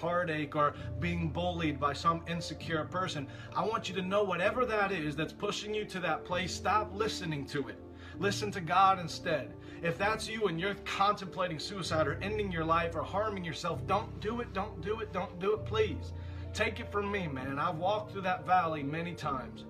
heartache or being bullied by some insecure person. I want you to know whatever that is that's pushing you to that place, stop listening to it. Listen to God instead. If that's you and you're contemplating suicide or ending your life or harming yourself, don't do it, don't do it, don't do it, please. Take it from me, man. I've walked through that valley many times.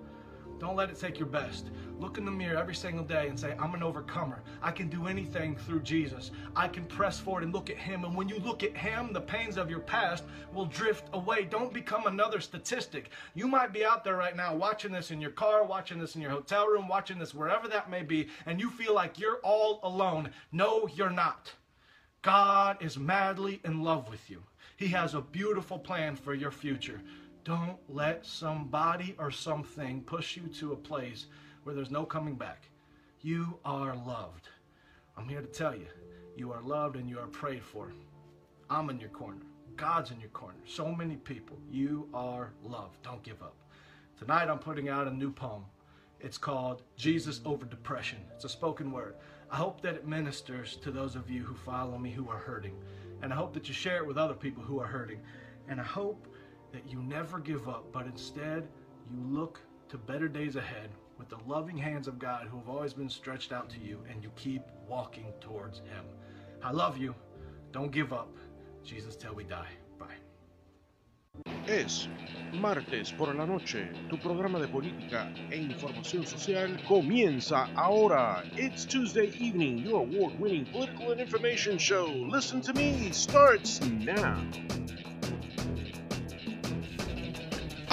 Don't let it take your best. Look in the mirror every single day and say, I'm an overcomer. I can do anything through Jesus. I can press forward and look at Him. And when you look at Him, the pains of your past will drift away. Don't become another statistic. You might be out there right now watching this in your car, watching this in your hotel room, watching this wherever that may be, and you feel like you're all alone. No, you're not. God is madly in love with you. He has a beautiful plan for your future. Don't let somebody or something push you to a place where there's no coming back. You are loved. I'm here to tell you, you are loved and you are prayed for. I'm in your corner. God's in your corner. So many people. You are loved. Don't give up. Tonight I'm putting out a new poem. It's called Jesus Over Depression. It's a spoken word. I hope that it ministers to those of you who follow me who are hurting. And I hope that you share it with other people who are hurting. And I hope that you never give up, but instead you look to better days ahead with the loving hands of God who have always been stretched out to you and you keep walking towards Him. I love you. Don't give up. Jesus till we die. Bye. Es martes por la noche. Tu programa de política e información social comienza ahora. It's Tuesday evening. Your award-winning political and information show. Listen to me starts now.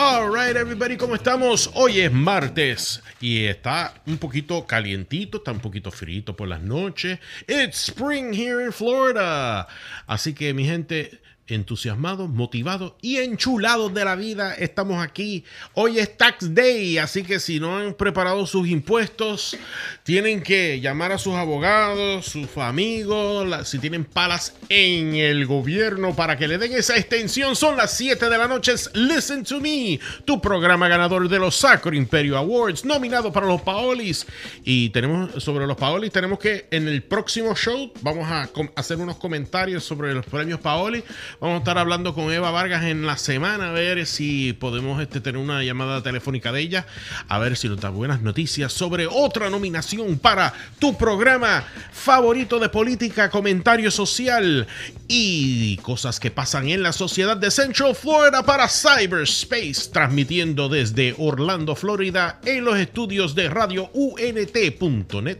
Alright, everybody, ¿cómo estamos? Hoy es martes y está un poquito calientito, está un poquito frito por las noches. It's spring here in Florida. Así que, mi gente, entusiasmados, motivados y enchulados de la vida. Estamos aquí. Hoy es Tax Day, así que si no han preparado sus impuestos, tienen que llamar a sus abogados, sus amigos, si tienen palas en el gobierno para que le den esa extensión. Son las 7 de la noche. Listen to Me, tu programa ganador de los Sacro Imperio Awards, nominado para los Paolis. Y tenemos sobre los Paolis, tenemos que en el próximo show vamos a hacer unos comentarios sobre los premios Paoli Vamos a estar hablando con Eva Vargas en la semana a ver si podemos este, tener una llamada telefónica de ella, a ver si nos da buenas noticias sobre otra nominación para tu programa favorito de política, comentario social y cosas que pasan en la sociedad de Central Florida para Cyberspace, transmitiendo desde Orlando, Florida, en los estudios de radio unt.net.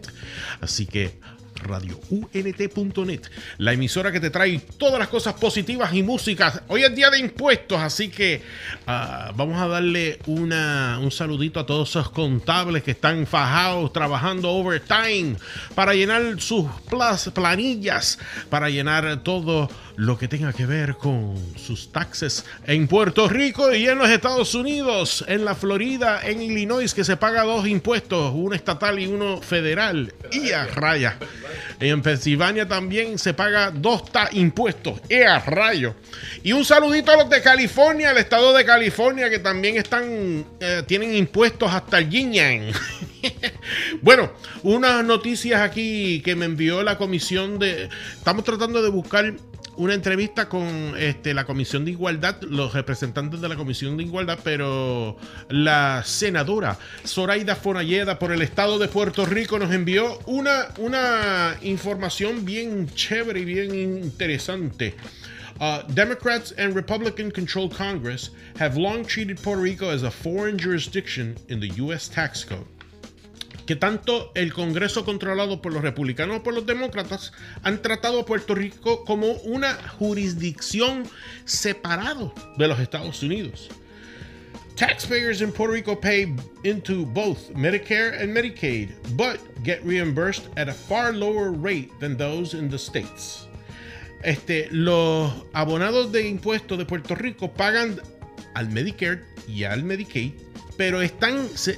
Así que radiount.net, la emisora que te trae todas las cosas positivas y músicas. Hoy es día de impuestos, así que uh, vamos a darle una, un saludito a todos esos contables que están fajados trabajando overtime para llenar sus planillas, para llenar todo lo que tenga que ver con sus taxes en Puerto Rico y en los Estados Unidos, en la Florida, en Illinois, que se paga dos impuestos, uno estatal y uno federal. Y a raya. En Pensilvania también se paga dos impuestos. Y a rayo. Y un saludito a los de California, el estado de California, que también están, eh, tienen impuestos hasta el yin bueno, unas noticias aquí que me envió la comisión de... Estamos tratando de buscar una entrevista con este, la Comisión de Igualdad, los representantes de la Comisión de Igualdad, pero la senadora Zoraida Fonalleda por el Estado de Puerto Rico nos envió una, una información bien chévere y bien interesante. Uh, Democrats and Republican controlled Congress have long treated Puerto Rico as a foreign jurisdiction in the U.S. tax code que tanto el Congreso controlado por los republicanos como por los demócratas han tratado a Puerto Rico como una jurisdicción separado de los Estados Unidos. Taxpayers in Puerto Rico pay into both Medicare and Medicaid, but get reimbursed at a far lower rate than those in the states. Este, los abonados de impuestos de Puerto Rico pagan al Medicare y al Medicaid pero están, se,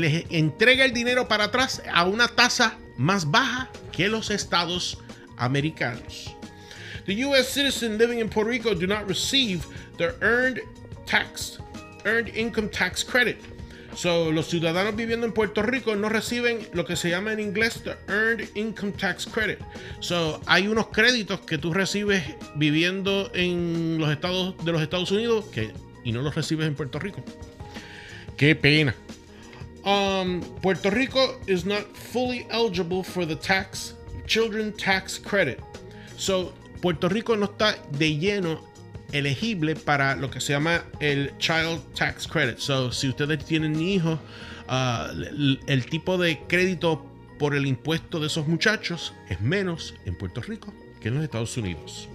les entrega el dinero para atrás a una tasa más baja que los estados americanos. The U.S. citizen living in Puerto Rico do not receive their earned tax, earned income tax credit. So, los ciudadanos viviendo en Puerto Rico no reciben lo que se llama en inglés the Earned Income Tax Credit. So, hay unos créditos que tú recibes viviendo en los estados de los Estados Unidos y no los recibes en Puerto Rico. Qué pena. Um, Puerto Rico is not fully eligible for the tax children tax credit. So, Puerto Rico no está de lleno elegible para lo que se llama el Child Tax Credit. So, si ustedes tienen hijos, uh, el, el tipo de crédito por el impuesto de esos muchachos es menos en Puerto Rico que en los Estados Unidos.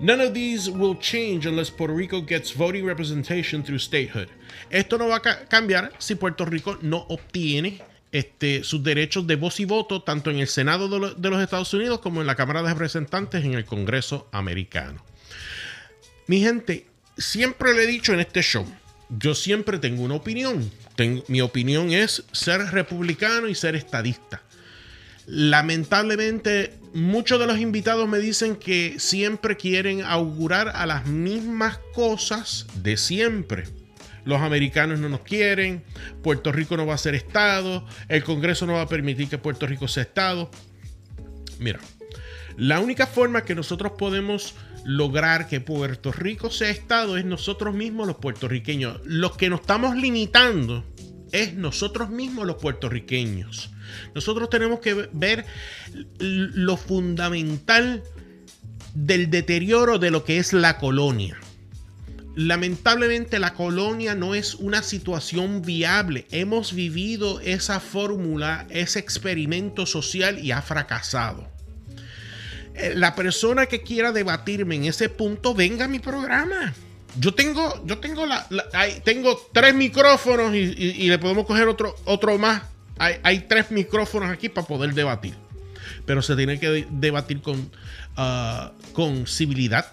None of these will change unless Puerto Rico gets voting representation through statehood. Esto no va a ca cambiar si Puerto Rico no obtiene este, sus derechos de voz y voto tanto en el Senado de, lo, de, los Estados Unidos como en la Cámara de Representantes en el Congreso americano. Mi gente, siempre le he dicho en este show, yo siempre tengo una opinión. Mi opinión es ser republicano y ser estadista. Lamentablemente, muchos de los invitados me dicen que siempre quieren augurar a las mismas cosas de siempre. Los americanos no nos quieren, Puerto Rico no va a ser Estado, el Congreso no va a permitir que Puerto Rico sea Estado. Mira, la única forma que nosotros podemos lograr que Puerto Rico sea Estado es nosotros mismos los puertorriqueños. Los que nos estamos limitando es nosotros mismos los puertorriqueños. Nosotros tenemos que ver lo fundamental del deterioro de lo que es la colonia. Lamentablemente la colonia no es una situación viable. Hemos vivido esa fórmula, ese experimento social y ha fracasado. La persona que quiera debatirme en ese punto, venga a mi programa. Yo tengo, yo tengo tres micrófonos y, le podemos coger otro, otro más. Hay, tres micrófonos aquí para poder debatir. Pero se tiene que debatir con, uh, con civilidad.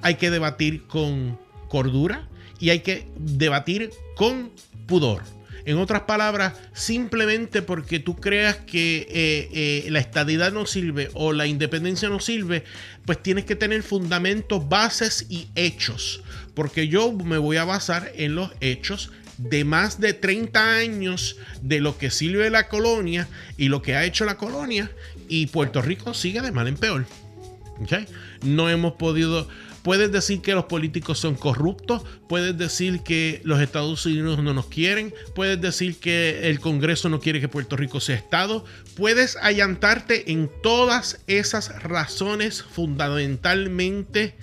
Hay que debatir con cordura y hay que debatir con pudor. En otras palabras, simplemente porque tú creas que eh, eh, la estadidad no sirve o la independencia no sirve, pues tienes que tener fundamentos, bases y hechos. Porque yo me voy a basar en los hechos de más de 30 años de lo que sirve la colonia y lo que ha hecho la colonia y Puerto Rico sigue de mal en peor. ¿Okay? No hemos podido Puedes decir que los políticos son corruptos, puedes decir que los Estados Unidos no nos quieren, puedes decir que el Congreso no quiere que Puerto Rico sea Estado, puedes allantarte en todas esas razones fundamentalmente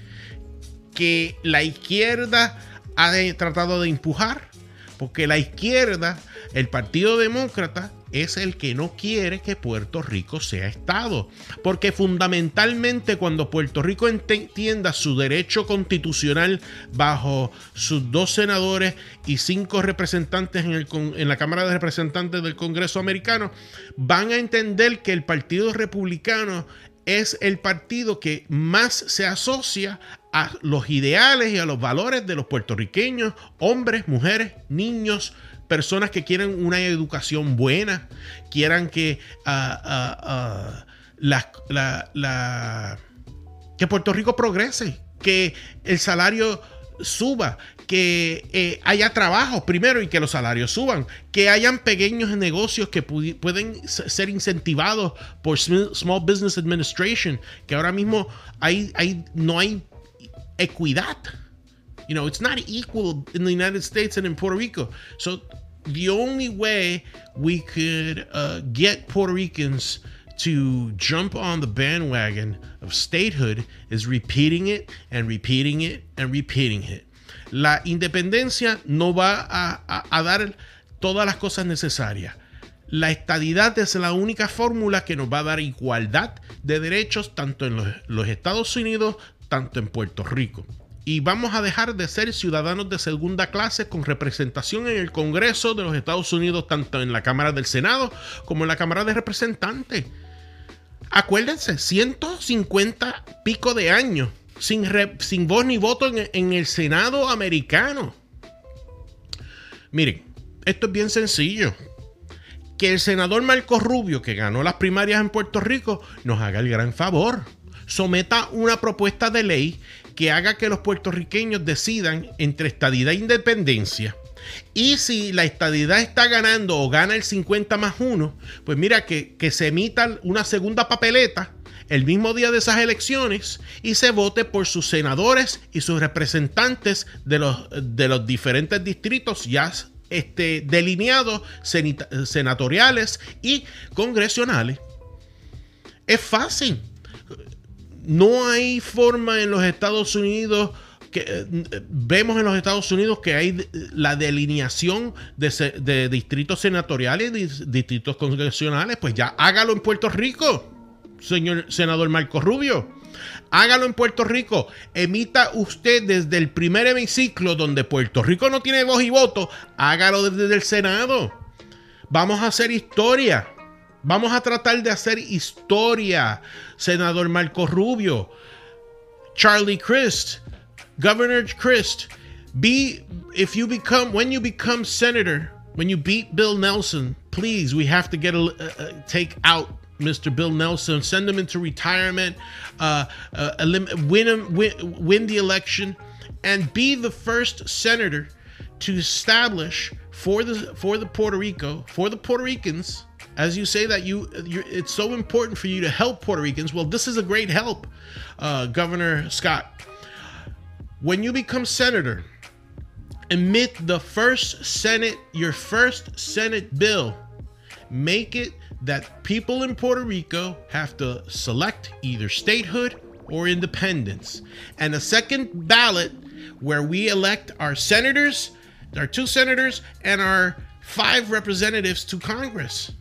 que la izquierda ha tratado de empujar, porque la izquierda, el Partido Demócrata, es el que no quiere que Puerto Rico sea Estado. Porque fundamentalmente cuando Puerto Rico entienda su derecho constitucional bajo sus dos senadores y cinco representantes en, el, la Cámara de Representantes del Congreso americano, van a entender que el Partido Republicano es el partido que más se asocia a los ideales y a los valores de los puertorriqueños, hombres, mujeres, niños, personas que quieren una educación buena, quieran que uh, uh, la, la, que Puerto Rico progrese, que el salario suba, que eh, haya trabajo primero y que los salarios suban, que hayan pequeños negocios que pueden ser incentivados por Small Business Administration, que ahora mismo hay, hay, no hay equidad. You know, it's not equal in the United States and in Puerto Rico. So the only way we could uh, get Puerto Ricans to jump on the bandwagon of statehood is repeating it and repeating it and repeating it. La independencia no va a, dar todas las cosas necesarias. La estadidad es la única fórmula que nos va a dar igualdad de derechos tanto en los, los Estados Unidos, tanto en Puerto Rico y vamos a dejar de ser ciudadanos de segunda clase con representación en el Congreso de los Estados Unidos, tanto en la Cámara del Senado como en la Cámara de Representantes. Acuérdense, 150 pico de años sin, sin voz ni voto en, en el Senado americano. Miren, esto es bien sencillo. Que el senador Marco Rubio, que ganó las primarias en Puerto Rico, nos haga el gran favor. Someta una propuesta de ley que haga que los puertorriqueños decidan entre estadidad e independencia Y si la estadidad está ganando o gana el 50 más 1, pues mira que, que se emita una segunda papeleta el mismo día de esas elecciones y se vote por sus senadores y sus representantes de los, de los diferentes distritos ya este, delineados senatoriales y congresionales. Es fácil. No hay forma en los Estados Unidos que eh, vemos en los Estados Unidos que hay la delineación de, distritos senatoriales distritos congresionales, pues ya hágalo en Puerto Rico, señor senador Marco Rubio. Hágalo en Puerto Rico. Emita usted desde el primer hemiciclo donde Puerto Rico no tiene voz y voto. Hágalo desde el Senado. Vamos a hacer historia. Vamos a tratar de hacer historia. Senador Marco Rubio. Charlie Crist. Governor Crist. Be if you become when you become senator, when you beat Bill Nelson, please we have to get a, take out Mr. Bill Nelson, send him into retirement, uh, uh, win, him, win, win the election, and be the first senator to establish for the for the Puerto Rico for the Puerto Ricans. As you say that you it's so important for you to help Puerto Ricans. Well, this is a great help, uh, Governor Scott. When you become senator, emit the first Senate, your first Senate bill. Make it that people in Puerto Rico have to select either statehood or independence. And a second ballot where we elect our senators, our two senators, and our five representatives to Congress.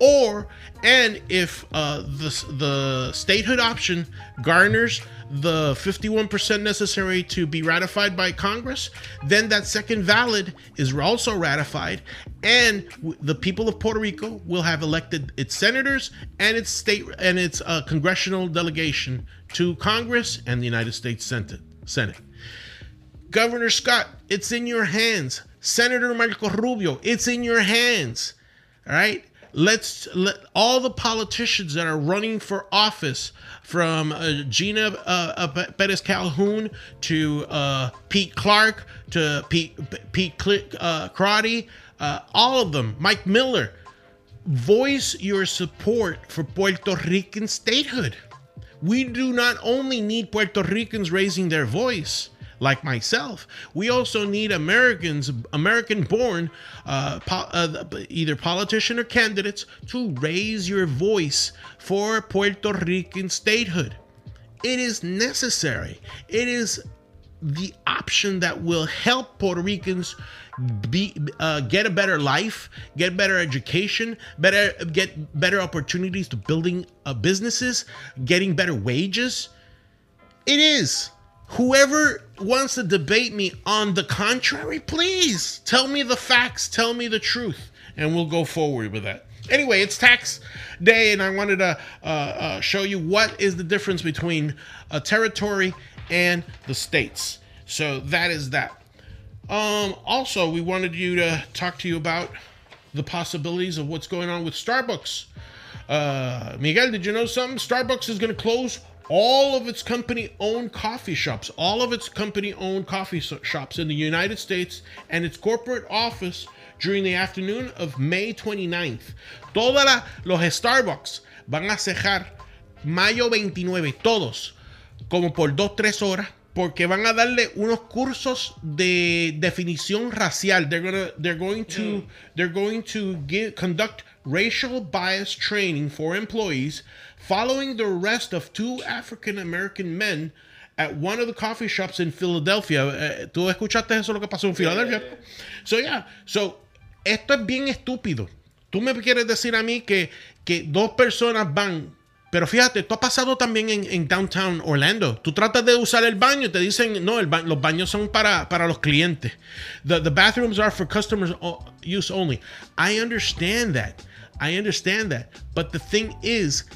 Or, and if uh, the, the statehood option garners the 51% necessary to be ratified by Congress, then that second valid is also ratified, and the people of Puerto Rico will have elected its senators and its state and its uh, congressional delegation to Congress and the United States Senate. Senate. Governor Scott, it's in your hands. Senator Marco Rubio, it's in your hands. All right let's let all the politicians that are running for office from uh, Gina uh, uh, Perez Calhoun to uh, Pete Clark to Pete Pete uh, Crotty, uh, all of them, Mike Miller, voice your support for Puerto Rican statehood. We do not only need Puerto Ricans raising their voice like myself. We also need Americans, American born, uh, po- uh, either politician or candidates, to raise your voice for Puerto Rican statehood. It is necessary. It is the option that will help Puerto Ricans be uh, get a better life, get better education, better get better opportunities to building uh, businesses, getting better wages. It is Whoever wants to debate me on the contrary, please tell me the facts, tell me the truth, and we'll go forward with that. Anyway, it's tax day, and I wanted to uh, uh, show you what is the difference between a territory and the states. So that is that. Um, also, we wanted you to talk to you about the possibilities of what's going on with Starbucks. Uh, Miguel, did you know something? Starbucks is going to close all of its company owned coffee shops, all of its company owned coffee shops in the United States and its corporate office during the afternoon of May 29th. Todos los Starbucks van a cerrar mayo 29, todos, como por 2-3 horas, porque van a darle unos cursos de definición racial. They're, gonna, they're going to, mm. they're going to give, conduct racial bias training for employees following the arrest of two African American men at one of the coffee shops in Philadelphia. Uh, ¿Tú escuchaste eso lo que pasó en Filadelfia? Yeah, So, yeah. So, esto es bien estúpido. Tú me quieres decir a mí que, que dos personas van pero fíjate, esto ha pasado también en, en, downtown Orlando. Tú tratas de usar el baño, te dicen, no, el ba los baños son para, para los clientes. The, the bathrooms are for customers use only. I understand that. I understand that. But the thing is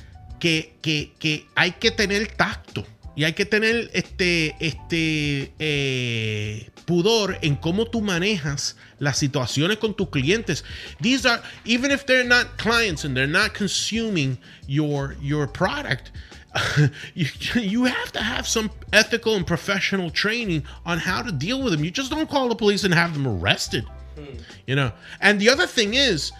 que, que, que hay que tener tacto y hay que tener este, este eh, pudor en cómo tú manejas las situaciones con tus clientes. These are, even if they're not clients and they're not consuming your, your product, you, you have to have some ethical and professional training on how to deal with them. You just don't call the police and have them arrested. You know. And the other thing is,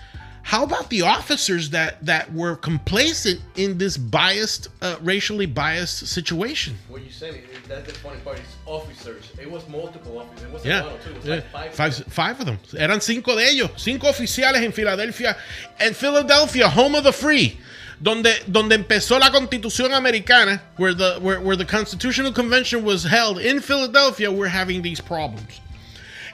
how about the officers that that were complacent in this biased, uh, racially biased situation? What you saying? That's the funny part. It's officers. It was multiple officers. It wasn't Yeah. two. It was Yeah. like five. Five, five of them. Eran cinco de ellos. Cinco oficiales en Filadelfia. En Philadelphia, home of the free. Donde, donde empezó la constitución americana, where the, where, where the Constitutional Convention was held in Philadelphia, we're having these problems.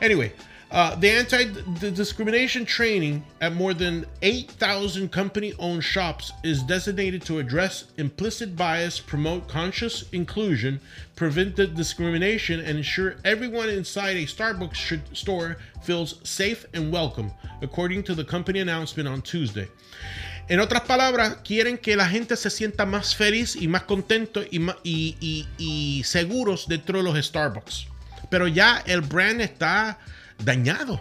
Anyway, uh, the anti discrimination training at more than 8,000 company owned shops is designated to address implicit bias, promote conscious inclusion, prevent the discrimination, and ensure everyone inside a Starbucks store feels safe and welcome, according to the company announcement on Tuesday. En otras palabras, quieren que la gente se sienta más feliz y más contento y, y- y- y seguros dentro de los Starbucks. Pero ya el brand está dañado.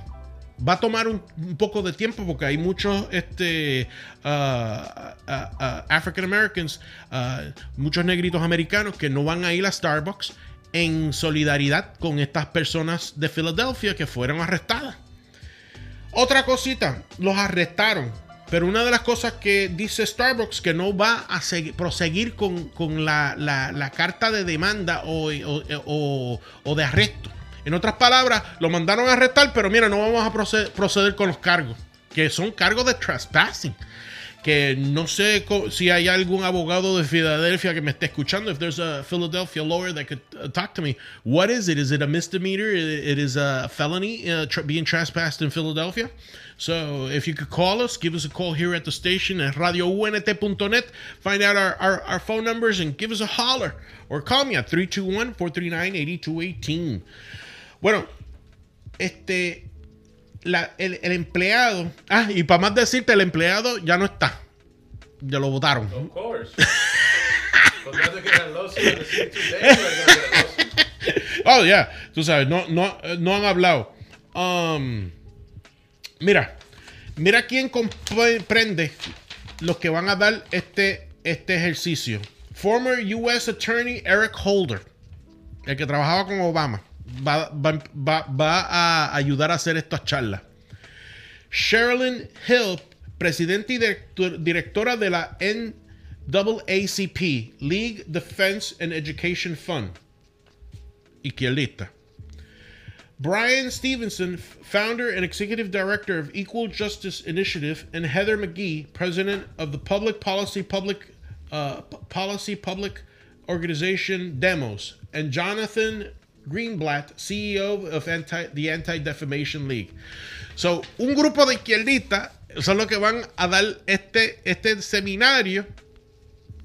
Va a tomar un, poco de tiempo porque hay muchos este, uh, uh, uh, African Americans, muchos negritos americanos que no van a ir a Starbucks en solidaridad con estas personas de Filadelfia que fueron arrestadas. Otra cosita, los arrestaron. Pero una de las cosas que dice Starbucks que no va a segui- proseguir con, con la, la- carta de demanda o- o- o de arresto. En otras palabras, lo mandaron a arrestar, pero mira, no vamos a proceder, proceder con los cargos, que son cargos de trespassing. Que no sé si hay algún abogado de Filadelfia que me esté escuchando. If there's a Philadelphia lawyer that could uh, talk to me, what is it? Is it a misdemeanor? It, is a felony uh, being trespassed in Philadelphia. So if you could call us, give us a call here at the station at. Find out our, our, our phone numbers and give us a holler. Or call me at 321-439-8218. Bueno, este, la- el, el empleado. Ah, y para más decirte, el empleado ya no está. Ya lo votaron. Of course. Oh, yeah. Tú sabes, no, no, no han hablado. Um, mira, mira quién comprende los que van a dar este, este ejercicio. Former U.S. Attorney Eric Holder, el que trabajaba con Obama, va, va- va- va a ayudar a hacer estas charlas. Sherilyn Hill, presidente y director- directora de la NAACP, Legal Defense and Education Fund izquierdista. Bryan Stevenson, founder and executive director of Equal Justice Initiative, and Heather McGhee, president of the Public Policy Public uh, Policy Public Organization Demos, and Jonathan Greenblatt, CEO of anti, the Anti Defamation League. So, un grupo de izquierdistas son los que van a dar este, este seminario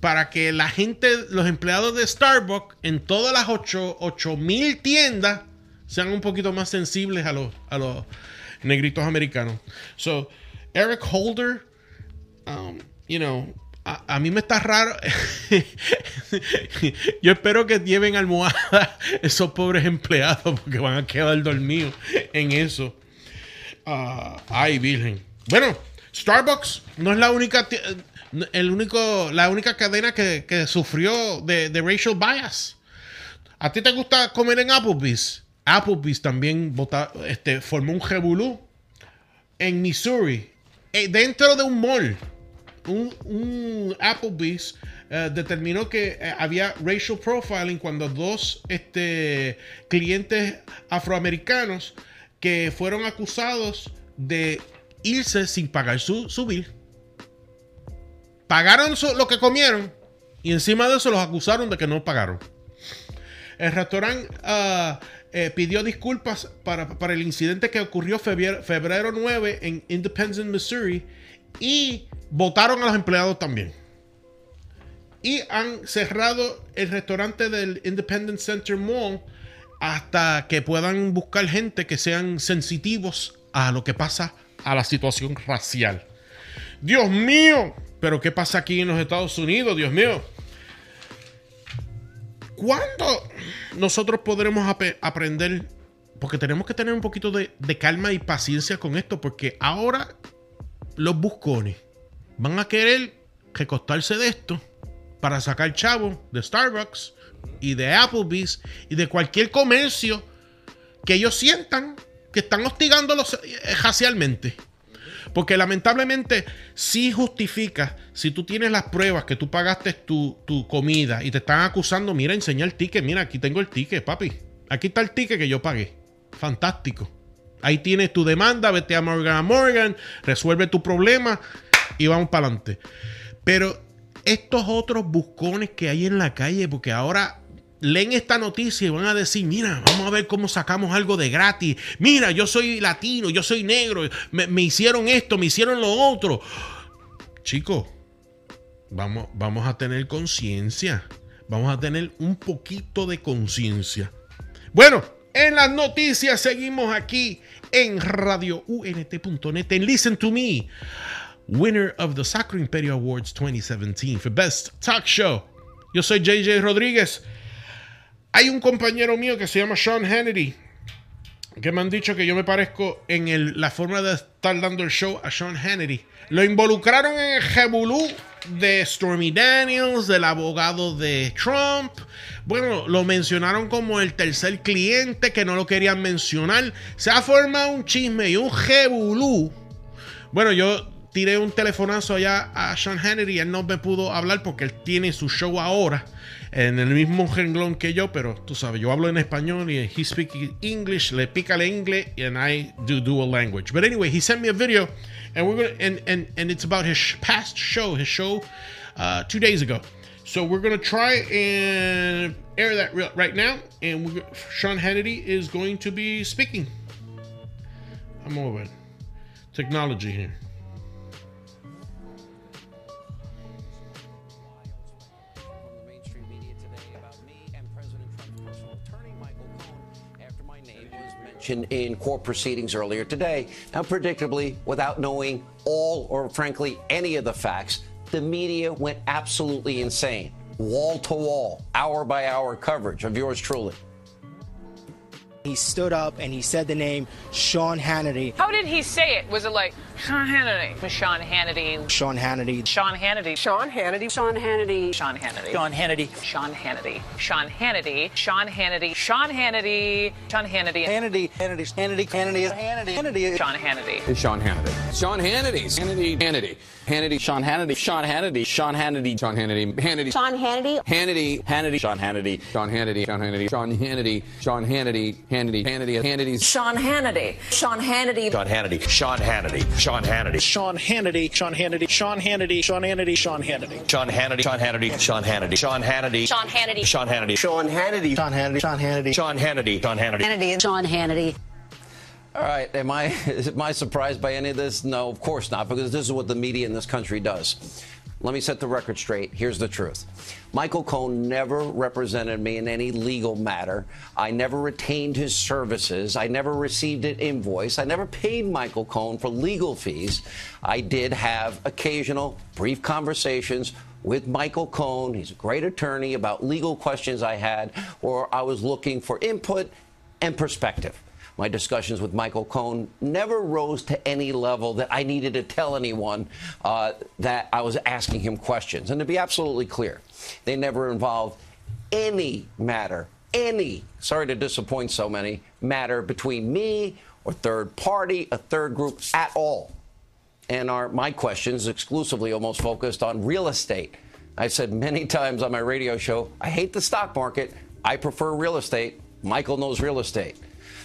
para que la gente, los empleados de Starbucks en todas las 8 mil tiendas sean un poquito más sensibles a los, a los negritos americanos. So, Eric Holder, um, you know, a, mí me está raro. Yo espero que lleven almohada esos pobres empleados porque van a quedar dormidos en eso. Ah, ay, virgen. Bueno, Starbucks no es la única, el único, la única cadena que, sufrió de, de racial bias. ¿A ti te gusta comer en Applebee's? Applebee's también vota- este, formó un revolú en Missouri, eh, dentro de un mall. Un, Applebee's eh, determinó que eh, había racial profiling cuando dos este, clientes afroamericanos que fueron acusados de irse sin pagar su, su bill. Pagaron lo que comieron y encima de eso los acusaron de que no pagaron. El restaurante ah, eh, pidió disculpas para, para el incidente que ocurrió febrero, febrero 9 en Independence, Missouri y votaron a los empleados también. Y han cerrado el restaurante del Independence Center Mall hasta que puedan buscar gente que sean sensitivos a lo que pasa a la situación racial. Dios mío, pero ¿qué pasa aquí en los Estados Unidos? Dios mío. ¿Cuándo nosotros podremos aprender? Porque tenemos que tener un poquito de, de calma y paciencia con esto, porque ahora los buscones van a querer recostarse de esto para sacar chavo de Starbucks y de Applebee's y de cualquier comercio que ellos sientan que están hostigándolos eh, racialmente. Porque lamentablemente sí justifica, si tú tienes las pruebas que tú pagaste tu, tu comida y te están acusando, mira, enseña el ticket, mira, aquí tengo el ticket, papi. Aquí está el ticket que yo pagué. Fantástico. Ahí tienes tu demanda, vete a Morgan Morgan, resuelve tu problema y vamos para adelante. Pero estos otros buscones que hay en la calle, porque ahora leen esta noticia y van a decir, mira, vamos a ver cómo sacamos algo de gratis. Mira, yo soy latino, yo soy negro, me, me hicieron esto, me hicieron lo otro. Chicos, vamos, vamos a tener conciencia. Vamos a tener un poquito de conciencia. Bueno, en las noticias seguimos aquí en radiount.net en Listen to Me. Winner of the Sacro Imperio Awards 2017 for Best Talk Show. Yo soy JJ Rodríguez. Hay un compañero mío que se llama Sean Hannity, que me han dicho que yo me parezco en la forma de estar dando el show a Sean Hannity. Lo involucraron en el jebulú de Stormy Daniels, del abogado de Trump. Bueno, lo mencionaron como el tercer cliente que no lo querían mencionar. Se ha formado un chisme y un jebulú. Bueno, yo tiré un telefonazo allá a Sean Hannity y él no me pudo hablar porque él tiene su show ahora en el mismo renglón que yo, pero tú sabes, yo hablo en español y he speaks English, le pica el inglés and I do dual language. But anyway, he sent me a video and we're gonna and and, and it's about his past show, his show uh, two days ago. So we're gonna try and air that right now, and we're, Sean Hannity is going to be speaking. I'm over it. Technology here. Was in court proceedings earlier today. Now, predictably, without knowing all or frankly any of the facts, the media went absolutely insane. Wall to wall, hour by hour coverage of yours truly. He stood up and he said the name Sean Hannity. How did he say it? Was it like Sean Hannity? Sean Hannity. Sean Hannity. Sean Hannity. Sean Hannity. Sean Hannity. Sean Hannity. Sean Hannity. Sean Hannity. Sean Hannity. Sean Hannity. Sean Hannity. Sean Hannity. Hannity. Hannity. Hannity. Hannity. Hannity. Hannity. Sean Hannity. Sean Hannity. Sean Hannity. Hannity. Hannity. Hannity. Sean Hannity. Sean Hannity. Sean Hannity. Sean Hannity. Hannity. Sean Hannity. Hannity. Hannity. Sean Hannity. Sean Hannity. Sean Hannity. Sean Hannity. Sean Hannity. Hannity. Hannity. Hannity's. Sean Hannity. Sean Hannity. Sean Hannity. Sean Hannity. Sean Hannity. Sean Hannity, Sean Hannity, Sean Hannity, Sean Hannity, Sean Hannity. Sean Hannity. Sean Hannity. Sean Hannity. Sean Hannity. Sean Hannity. Sean Hannity. Sean Hannity. Sean Hannity. Sean Hannity. Sean Hannity. Sean Hannity. Hannity. Sean Hannity. All right, am I am I surprised by any of this? No, of course not, because this is what the media in this country does. Let me set the record straight. Here's the truth. Michael Cohen never represented me in any legal matter. I never retained his services. I never received an invoice. I never paid Michael Cohen for legal fees. I did have occasional brief conversations with Michael Cohen. He's a great attorney about legal questions I had, or I was looking for input and perspective. My discussions with Michael Cohen never rose to any level that I needed to tell anyone uh, that I was asking him questions. And to be absolutely clear, they never involved any matter, any, sorry to disappoint so many, matter between me or third party, a third group at all and my questions exclusively almost focused on real estate. I said many times on my radio show, I hate the stock market. I prefer real estate. Michael knows real estate.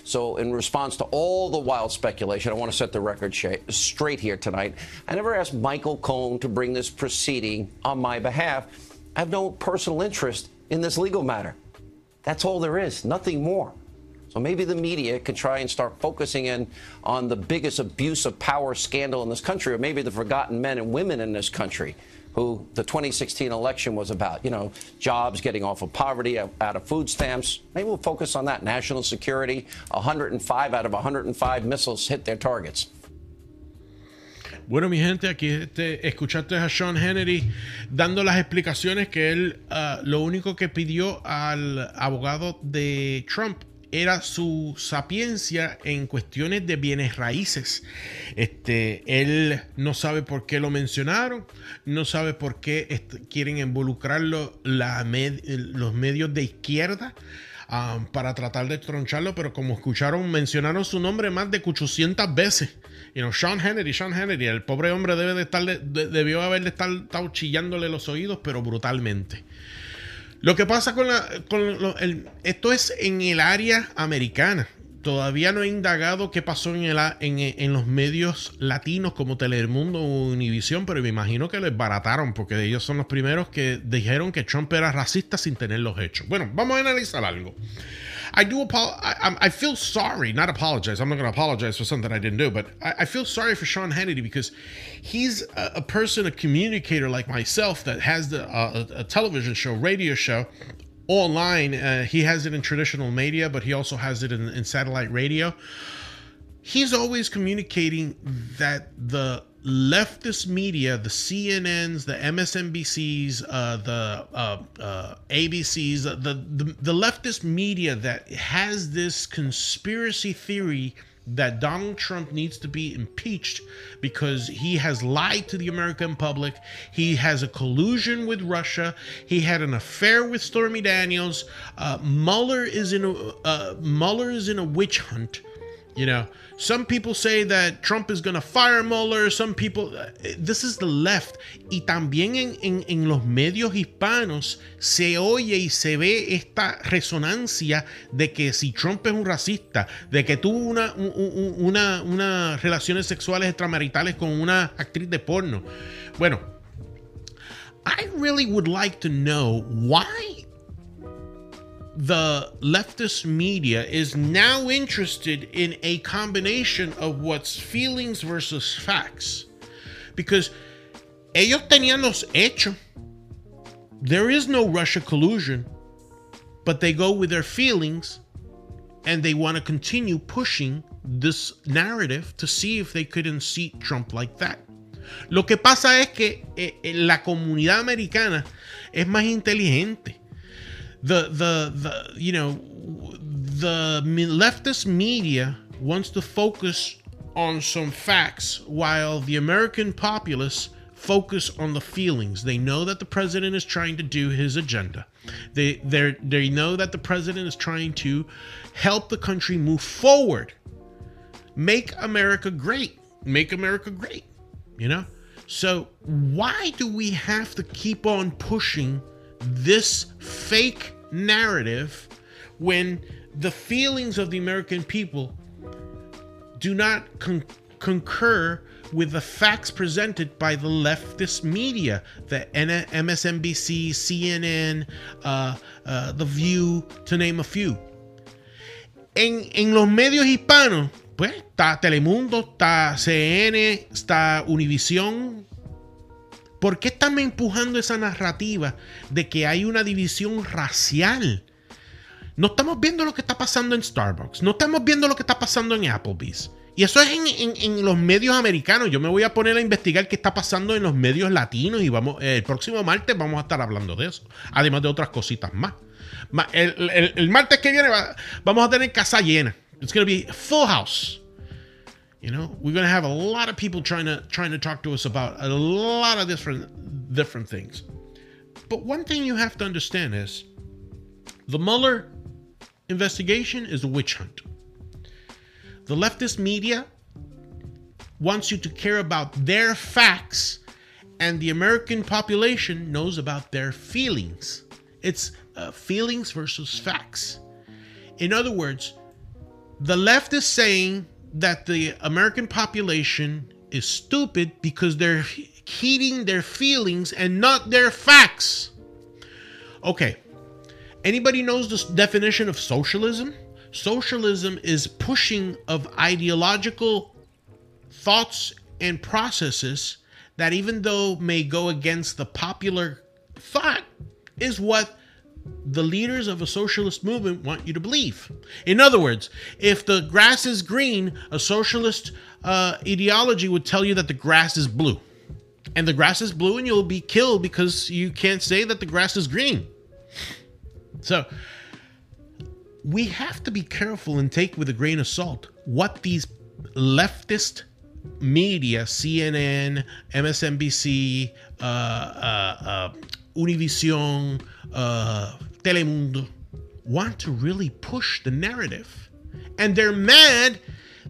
So, in response to all the wild speculation, I want to set the record straight here tonight. I never asked Michael Cohen to bring this proceeding on my behalf. I have no personal interest in this legal matter. That's all there is, nothing more. So maybe the media can try and start focusing in on the biggest abuse of power scandal in this country, or maybe the forgotten men and women in this country who the 2016 election was about. You know, jobs, getting off of poverty, out of food stamps. Maybe we'll focus on that. National security. 105 out of 105 missiles hit their targets. Bueno, mi gente, aquí este, escuchaste a Sean Hannity dando las explicaciones que él ah, lo único que pidió al abogado de Trump era su sapiencia en cuestiones de bienes raíces. Este, él no sabe por qué lo mencionaron, no sabe por qué quieren involucrarlo los medios de izquierda ah, para tratar de troncharlo, pero como escucharon, mencionaron su nombre más de 800 veces. You know, Sean Hannity, Sean Hannity, el pobre hombre debe de estar, de- debió haberle estado chillándole los oídos, pero brutalmente. Lo que pasa con, la, con el- esto es en el área americana. Todavía no he indagado qué pasó en, el, en los medios latinos como Telemundo o Univisión, pero me imagino que les barataron porque ellos son los primeros que dijeron que Trump era racista sin tener los hechos. Bueno, vamos a analizar algo. I do apologize. I, I feel sorry, not apologize. I'm not going to apologize for something I didn't do, but I, I feel sorry for Sean Hannity because he's a, a person, a communicator like myself that has the, uh, a, a television show, radio show, online. Uh, he has it in traditional media, but he also has it in, in satellite radio. He's always communicating that the leftist media, the CNNs, the MSNBCs, uh, the uh, uh, ABCs, the, the the leftist media that has this conspiracy theory that Donald Trump needs to be impeached because he has lied to the American public. He has a collusion with Russia. He had an affair with Stormy Daniels. Uh, Mueller is in a uh, Mueller is in a witch hunt. You know, some people say that Trump is going to fire Mueller. Some people, this is the left. Y también en, en, en los medios hispanos se oye y se ve esta resonancia de que si Trump es un racista, de que tuvo una, un- un- una, unas relaciones sexuales extramaritales con una actriz de porno. Bueno, I really would like to know why the leftist media is now interested in a combination of what's feelings versus facts. Because ellos tenían los hechos. There is no Russia collusion, but they go with their feelings and they want to continue pushing this narrative to see if they could unseat Trump like that. Lo que pasa es que eh, eh, la comunidad americana es más inteligente the the the you know the leftist media wants to focus on some facts while the American populace focus on the feelings. They know that the president is trying to do his agenda. They they they know that the president is trying to help the country move forward. Make America great. Make America great. You know? So why do we have to keep on pushing this fake narrative when the feelings of the American people do not con- concur with the facts presented by the leftist media, the N- MSNBC, CNN, uh, uh, The View, to name a few. En, en los medios hispanos, pues está Telemundo, está CNN, está Univisión, ¿Por qué están empujando esa narrativa de que hay una división racial? No estamos viendo lo que está pasando en Starbucks, no estamos viendo lo que está pasando en Applebee's. Y eso es en, los medios americanos. Yo me voy a poner a investigar qué está pasando en los medios latinos y vamos, el próximo martes vamos a estar hablando de eso. Además de otras cositas más. El, martes que viene va- vamos a tener casa llena. It's going to be full house. You know, we're going to have a lot of people trying to trying to talk to us about a lot of different different things. But one thing you have to understand is the Mueller investigation is a witch hunt. The leftist media wants you to care about their facts, and the American population knows about their feelings. It's uh, feelings versus facts. In other words, the left is saying that the American population is stupid because they're heeding their feelings and not their facts. Okay. Anybody knows the definition of socialism? Socialism is pushing of ideological thoughts and processes that even though may go against the popular thought is what the leaders of a socialist movement want you to believe. In other words, if the grass is green, a socialist uh, ideology would tell you that the grass is blue. And the grass is blue, and you'll be killed because you can't say that the grass is green. So, we have to be careful and take with a grain of salt what these leftist media, CNN, MSNBC, uh, uh, uh, Univision, uh, Telemundo, want to really push the narrative. And they're mad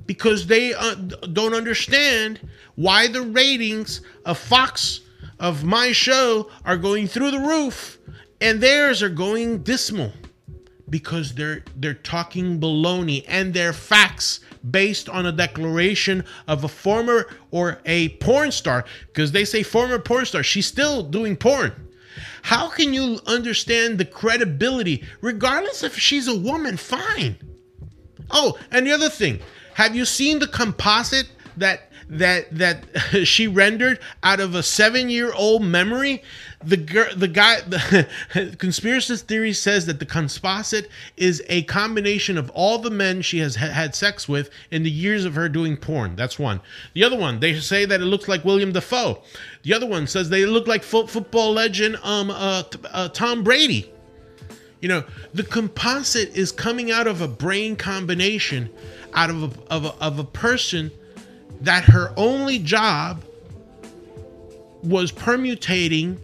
because they uh, don't understand why the ratings of Fox, of my show, are going through the roof and theirs are going dismal because they're they're talking baloney and they're facts based on a declaration of a former or a porn star. Because they say former porn star she's still doing porn how can you understand the credibility? Regardless if she's a woman fine. Oh and the other thing have you seen the composite that that that she rendered out of a seven year old memory the girl the guy the conspiracy theory says that the composite is a combination of all the men she has ha- had sex with in the years of her doing porn. That's one. The other one they say that it looks like william dafoe. The other one says they look like fo- football legend um uh, uh tom brady. You know, the composite is coming out of a brain combination, out of a, of a, of a person that her only job was permutating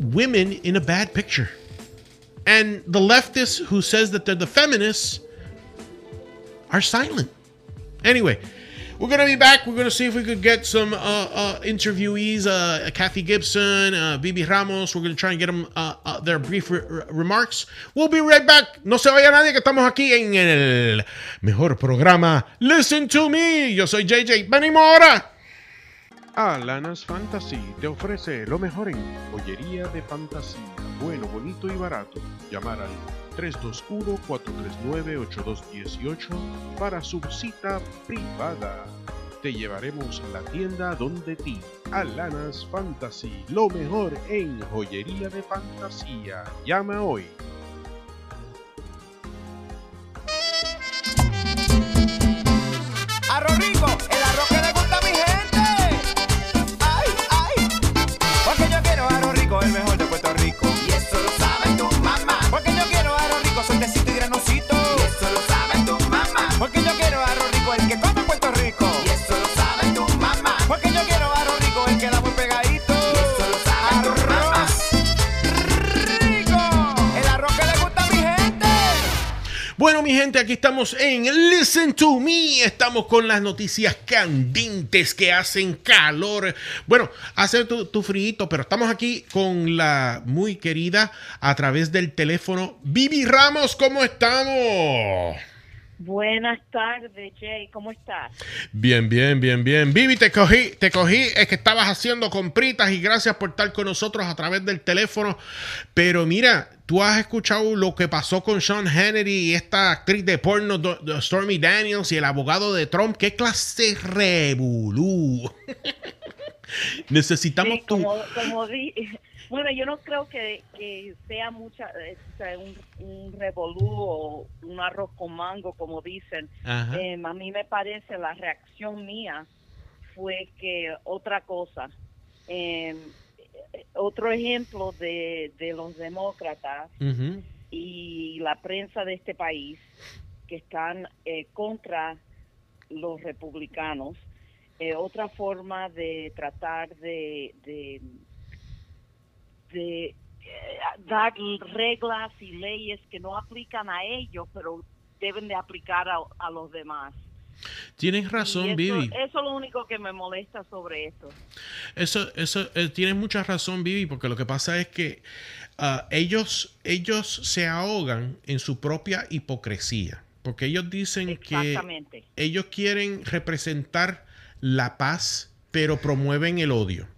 women in a bad picture. And the leftists who says that they're the feminists are silent. Anyway, we're gonna be back. We're gonna see if we could get some uh, uh, interviewees, uh, Kathy Gibson, uh, Vivi Ramos. We're gonna try and get them uh, uh, their brief re- re- remarks. We'll be right back. No se vaya nadie que estamos aquí en el mejor programa. Listen to me. Yo soy JJ. Venimos ahora. Alanas Fantasy te ofrece lo mejor en joyería de fantasía, bueno, bonito y barato. Llamar al 321-439-8218 para su cita privada. Te llevaremos la tienda donde ti. Alanas Fantasy, lo mejor en joyería de fantasía. Llama hoy. Arroz rico, el arroz Bueno, mi gente, aquí estamos en Listen to Me. Estamos con las noticias candentes que hacen calor. Bueno, hace tu, tu frío, pero estamos aquí con la muy querida a través del teléfono. Vivi Ramos, ¿cómo estamos? Buenas tardes, Jay. ¿Cómo estás? Bien, bien, bien, bien. Vivi, te cogí, te cogí, es que estabas haciendo compritas y gracias por estar con nosotros a través del teléfono. Pero mira, tú has escuchado lo que pasó con Sean Hannity y esta actriz de porno Do- Do- Stormy Daniels y el abogado de Trump. ¿Qué clase revolú? Necesitamos Sí, tu... como, como di- bueno, yo no creo que, que sea mucha, eh, o sea, un, un revolú o un arroz con mango, como dicen. Eh, a mí me parece, la reacción mía fue que otra cosa. eh, otro ejemplo de, de los demócratas y la prensa de este país que están eh, contra los republicanos. Eh, otra forma de tratar de, de, de, eh, dar reglas y leyes que no aplican a ellos, pero deben de aplicar a, a los demás. Tienes razón, eso, Vivi. eso es lo único que me molesta sobre esto. Eso, eso, eh, tienes mucha razón, Vivi, porque lo que pasa es que ah, ellos, ellos se ahogan en su propia hipocresía. Porque ellos dicen que ellos quieren representar la paz, pero promueven el odio.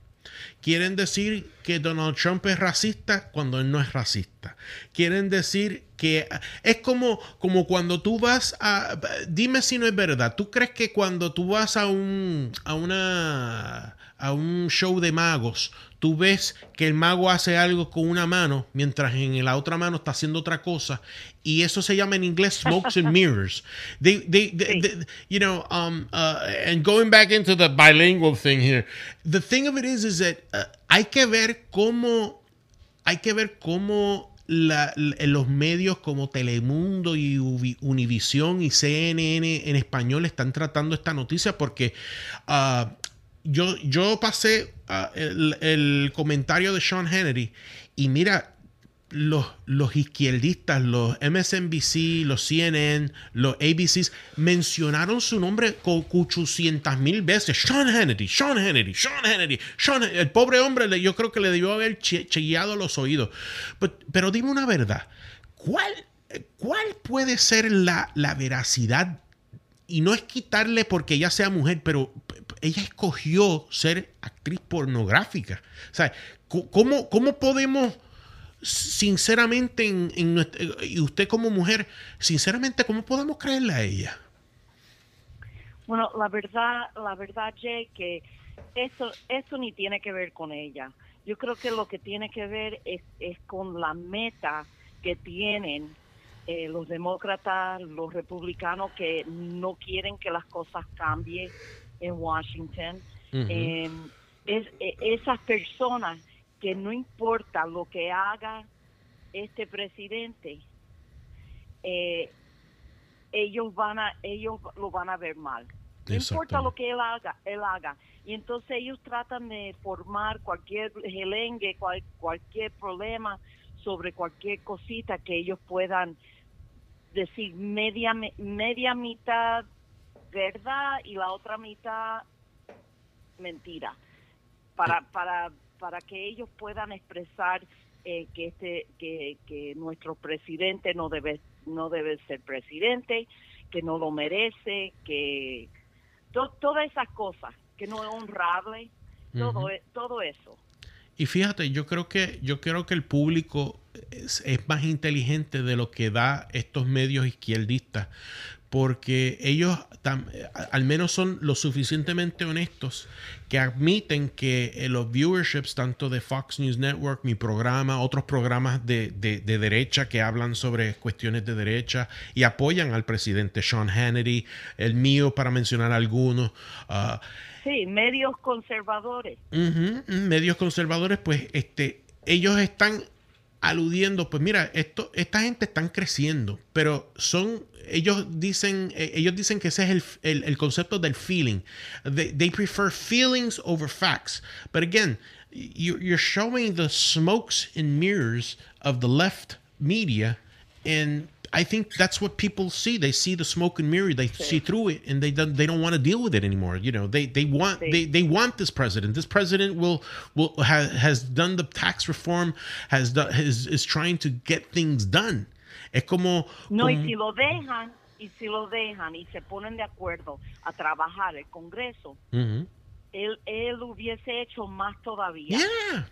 Quieren decir que Donald Trump es racista cuando él no es racista. Quieren decir que es como, como cuando tú vas a... Dime si no es verdad. ¿Tú crees que cuando tú vas a un, a una, a un show de magos, tú ves que el mago hace algo con una mano mientras en la otra mano está haciendo otra cosa? Y eso se llama en inglés smokes and mirrors. They, they, they- they- you know, um, uh, and going back into the bilingual thing here, the thing of it is, is that uh, hay que ver cómo, hay que ver cómo los medios como Telemundo y Univisión y CNN en español están tratando esta noticia porque ah, yo, yo pasé ah, el, el comentario de Sean Hannity y mira, los, los izquierdistas, los MSNBC, los CNN, los ABCs, mencionaron su nombre con 800 mil veces. Sean Hannity, Sean Hannity, Sean Hannity, Sean Hannity. El pobre hombre, yo creo que le debió haber chillado los oídos. But- pero dime una verdad. ¿Cuál, cuál puede ser la, la veracidad? Y no es quitarle porque ella sea mujer, pero ella escogió ser actriz pornográfica. O sea, ¿cómo, cómo podemos sinceramente, en, en nuestra- y usted como mujer, sinceramente, ¿cómo podemos creerle a ella? Bueno, la verdad, la verdad, Jay, que eso, eso ni tiene que ver con ella. Yo creo que lo que tiene que ver es, es con la meta que tienen eh, los demócratas, los republicanos que no quieren que las cosas cambien en Washington. Eh, es, eh, esas personas que no importa lo que haga este presidente, eh, ellos van a ellos lo van a ver mal. No importa lo que él haga, él haga. Y entonces ellos tratan de formar cualquier gelengue, cual- cualquier problema sobre cualquier cosita que ellos puedan decir media me- media mitad verdad y la otra mitad mentira para para para que ellos puedan expresar eh, que este que, que nuestro presidente no debe no debe ser presidente que no lo merece que to- todas esas cosas que no es honrable todo e- todo eso. Y fíjate, yo creo que, yo creo que el público es, es más inteligente de lo que da estos medios izquierdistas, porque ellos al menos son lo suficientemente honestos que admiten que eh, los viewerships tanto de Fox News Network, mi programa, otros programas de, de- de derecha que hablan sobre cuestiones de derecha y apoyan al presidente Sean Hannity, el mío para mencionar algunos. ah, sí medios conservadores medios conservadores, pues este, ellos están aludiendo, pues mira, esto, esta gente están creciendo, pero son, ellos dicen, eh, ellos dicen que ese es el, el- el concepto del feeling. They, they prefer feelings over facts. But again, you, you're showing the smokes and mirrors of the left media, and I think that's what people see. They see the smoke and mirror. They see through it, and they don't. They don't want to deal with it anymore. You know, they they want they, they want this president. This president will will has has done the tax reform. Has done is is trying to get things done. Es como No, y si lo dejan, y si lo dejan y se ponen de acuerdo a trabajar el Congreso, Ujú. él, él hubiese hecho más todavía. Yeah.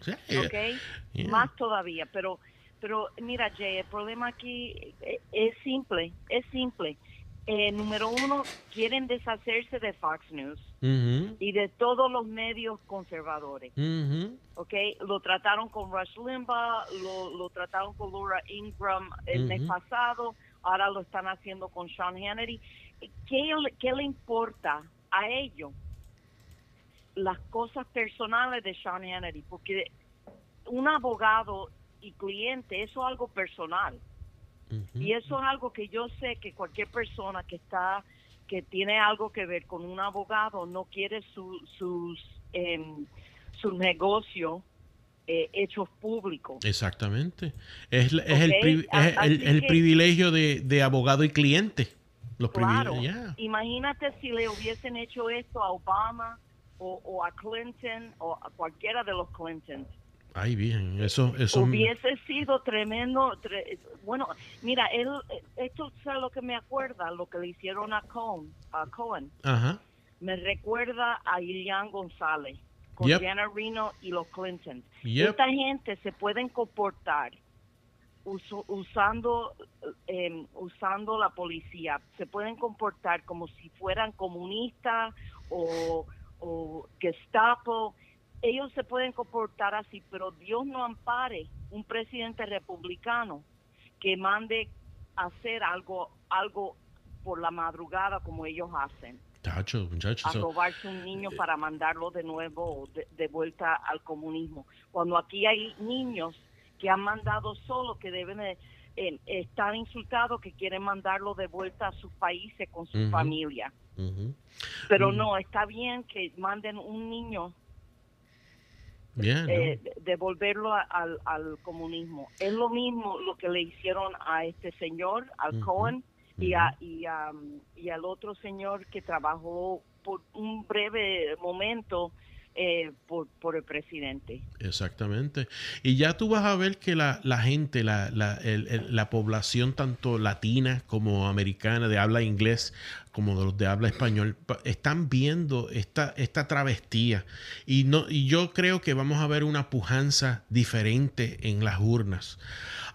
Sí. ¿Ok? Yeah. Más todavía. Pero, pero mira, Jay, el problema aquí eh, es simple, es simple. Eh, número uno, quieren deshacerse de Fox News y de todos los medios conservadores. Ujú. ¿ok? Lo trataron con Rush Limbaugh, lo, lo trataron con Laura Ingram el mes pasado, ahora lo están haciendo con Sean Hannity. ¿Qué, le- qué le importa a ellos? Las cosas personales de Sean Hannity, porque un abogado y cliente, eso es algo personal. Y eso es algo que yo sé que cualquier persona que está, que tiene algo que ver con un abogado, no quiere su, sus, em, su negocio eh, hechos públicos. Exactamente. Es, es el, pri- es el- privilegio de, de abogado y cliente. Los Claro. privilegios. yeah. Imagínate si le hubiesen hecho esto a Obama o, o a Clinton o a cualquiera de los Clintons. Ay, bien. Eso, eso. Hubiese sido tremendo. tre- bueno, mira, él, esto es lo que me acuerda, lo que le hicieron a Cohen. A Cohen. Ajá. Me recuerda a Ilian González con Yep. Diana Reno y los Clintons. Yep. Esta gente se pueden comportar uso- usando eh, usando la policía, se pueden comportar como si fueran comunistas o, o Gestapo. Ellos se pueden comportar así, pero Dios no ampare un presidente republicano que mande a hacer algo algo por la madrugada como ellos hacen Muchacho, muchacho. a eso- robarse un niño para mandarlo de nuevo de, de vuelta al comunismo. Cuando aquí hay niños que han mandado solo, que deben de, eh, estar insultados, que quieren mandarlo de vuelta a sus países con su Ujú. familia. Pero Mm. no, está bien que manden un niño, Yeah, no. eh, de- devolverlo a- al, al comunismo. Es lo mismo lo que le hicieron a este señor, al. Cohen, y, a, y, a- y al otro señor que trabajó por un breve momento eh, por, por el presidente. Exactamente. Y ya tú vas a ver que la, la gente, la, la, el- el- la población tanto latina como americana de habla inglés, como de los de habla español, pa- están viendo esta, esta travestía. Y, no, y yo creo que vamos a ver una pujanza diferente en las urnas.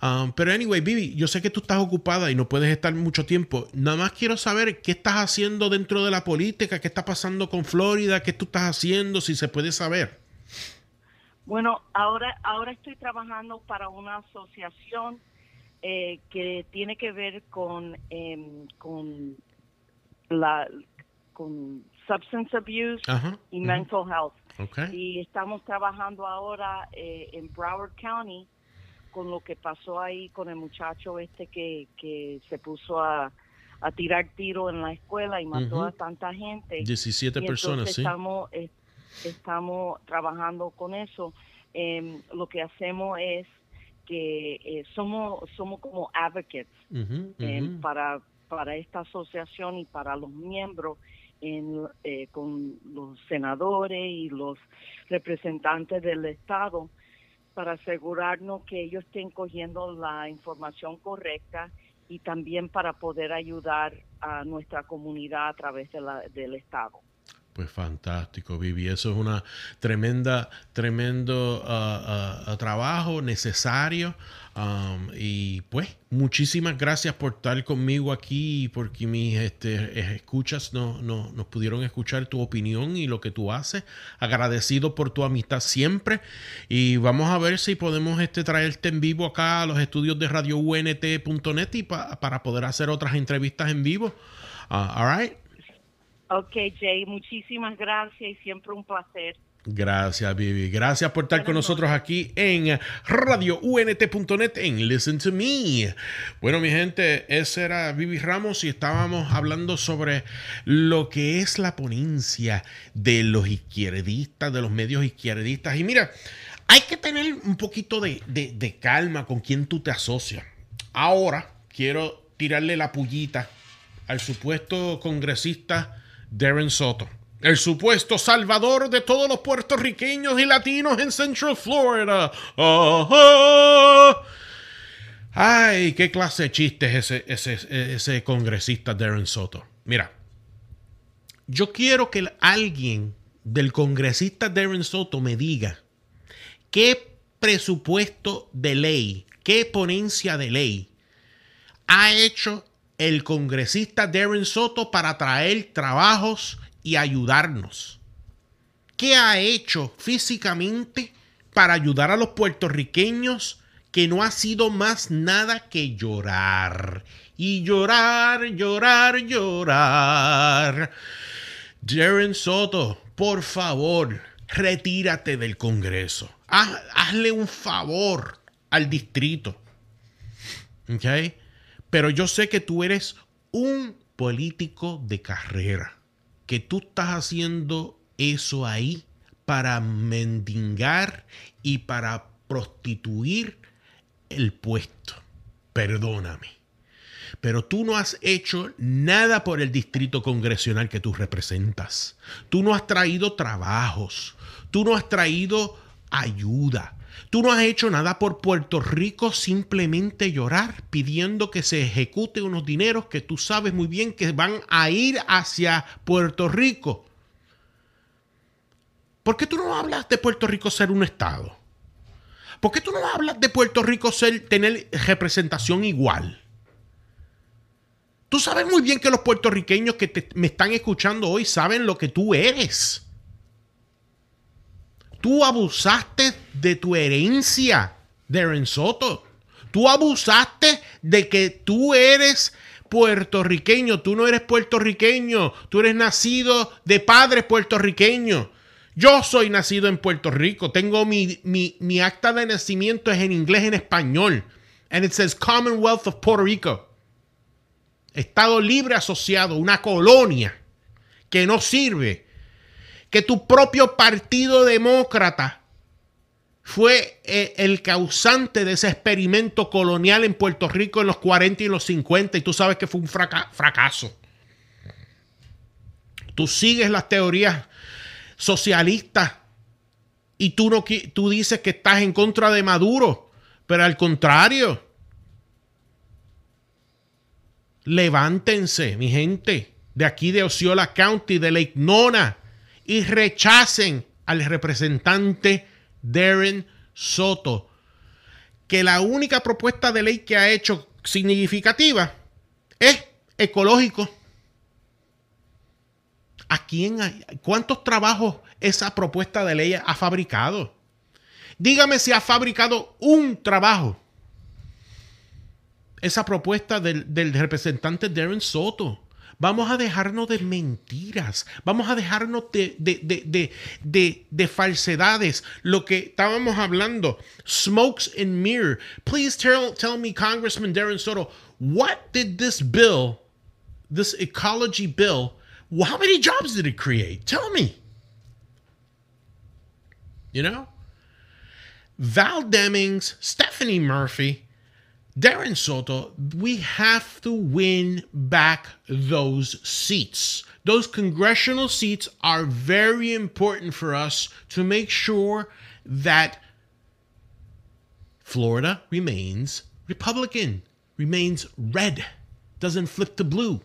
Um, pero anyway, Vivi, yo sé que tú estás ocupada y no puedes estar mucho tiempo. Nada más quiero saber qué estás haciendo dentro de la política, qué está pasando con Florida, qué tú estás haciendo, si se puede saber. Bueno, ahora, ahora estoy trabajando para una asociación eh, que tiene que ver con, em, con la con substance abuse y mental health. Y estamos trabajando ahora eh, en Broward County con lo que pasó ahí con el muchacho este que, que se puso a, a tirar tiro en la escuela y mató a tanta gente. 17 Y personas, sí. Estamos, eh, estamos trabajando con eso. Em, lo que hacemos es que eh, somos somos como advocates ujú. para para esta asociación y para los miembros en, eh, con los senadores y los representantes del estado para asegurarnos que ellos estén cogiendo la información correcta y también para poder ayudar a nuestra comunidad a través de la, del estado. Pues fantástico, Vivi. Eso es una tremenda, tremendo ah, trabajo necesario. Um, y pues, muchísimas gracias por estar conmigo aquí y porque mis este, escuchas no, no, nos pudieron escuchar tu opinión y lo que tú haces. Agradecido por tu amistad siempre. Y vamos a ver si podemos este, traerte en vivo acá a los estudios de radio UNT.net y pa- para poder hacer otras entrevistas en vivo. Ah, all right. Ok, Jay, muchísimas gracias y siempre un placer. Gracias, Vivi. Gracias por estar con nosotros aquí en radiount.net en Listen to Me. Bueno, mi gente, ese era Vivi Ramos y estábamos hablando sobre lo que es la ponencia de los izquierdistas, de los medios izquierdistas. Y mira, hay que tener un poquito de, de- de calma con quien tú te asocias. Ahora quiero tirarle la pullita al supuesto congresista Darren Soto. El supuesto salvador de todos los puertorriqueños y latinos en Central Florida. Ajá. Ay, qué clase de chiste es ese, ese, ese congresista Darren Soto. Mira, yo quiero que alguien del congresista Darren Soto me diga qué presupuesto de ley, qué ponencia de ley ha hecho el congresista Darren Soto para traer trabajos y ayudarnos. ¿Qué ha hecho físicamente para ayudar a los puertorriqueños que no ha sido más nada que llorar? Y llorar, llorar, llorar. Darren Soto, por favor, retírate del Congreso. Haz- hazle un favor al distrito. ¿Ok? Pero yo sé que tú eres un político de carrera. Que tú estás haciendo eso ahí para mendigar y para prostituir el puesto. Perdóname. Pero tú no has hecho nada por el distrito congresional que tú representas. Tú no has traído trabajos. Tú no has traído ayuda. Tú no has hecho nada por Puerto Rico, simplemente llorar pidiendo que se ejecute unos dineros que tú sabes muy bien que van a ir hacia Puerto Rico. ¿Por qué tú no hablas de Puerto Rico ser un estado? ¿Por qué tú no hablas de Puerto Rico ser, tener representación igual? Tú sabes muy bien que los puertorriqueños que te- me están escuchando hoy saben lo que tú eres. Tú abusaste de tu herencia, Darren Soto. Tú abusaste de que tú eres puertorriqueño. Tú no eres puertorriqueño. Tú eres nacido de padres puertorriqueños. Yo soy nacido en Puerto Rico. Tengo mi, mi, mi acta de nacimiento es en inglés en español. And it says Commonwealth of Puerto Rico. Estado libre asociado, una colonia que no sirve. Que tu propio partido demócrata fue eh, el causante de ese experimento colonial en Puerto Rico en los 40 y los 50 y tú sabes que fue un fraca- fracaso. Tú sigues las teorías socialistas y tú, no, tú dices que estás en contra de Maduro, pero al contrario. Levántense, mi gente, de aquí de Osceola County, de Lake Nona, y rechacen al representante Darren Soto, que la única propuesta de ley que ha hecho significativa es ecológico. ¿A quién hay? ¿Cuántos trabajos esa propuesta de ley ha fabricado? Dígame si ha fabricado un trabajo. Esa propuesta del, del representante Darren Soto. Vamos a dejarnos de mentiras. Vamos a dejarnos de, de, de, de, de- de falsedades. Lo que estábamos hablando. Smokes and mirror. Please tell, tell me, Congressman Darren Soto, what did this bill, this ecology bill, how many jobs did it create? Tell me. You know? Val Demings, Stephanie Murphy, Darren Soto, we have to win back those seats. Those congressional seats are very important for us to make sure that Florida remains Republican, remains red, doesn't flip to blue.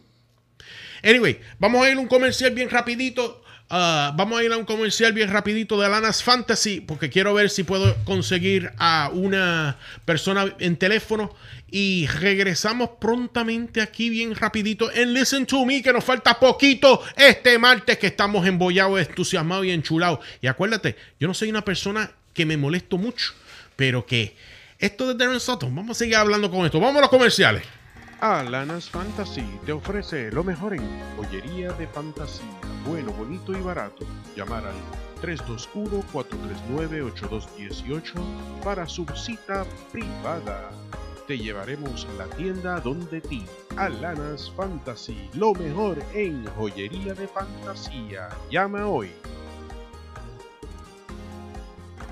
Anyway, vamos a ir un comercial bien rapidito. Ah, vamos a ir a un comercial bien rapidito de Lanas Fantasy porque quiero ver si puedo conseguir a una persona en teléfono y regresamos prontamente aquí bien rapidito en Listen to Me que nos falta poquito este martes que estamos embollados, entusiasmados y enchulados. Y acuérdate, yo no soy una persona que me molesto mucho, pero que esto de Darren Soto, vamos a seguir hablando con esto. Vamos a los comerciales. Alanas Fantasy te ofrece lo mejor en joyería de fantasía, bueno, bonito y barato. Llamar al 321-439-8218 para su cita privada. Te llevaremos a la tienda donde ti. Alanas Fantasy, lo mejor en joyería de fantasía. Llama hoy.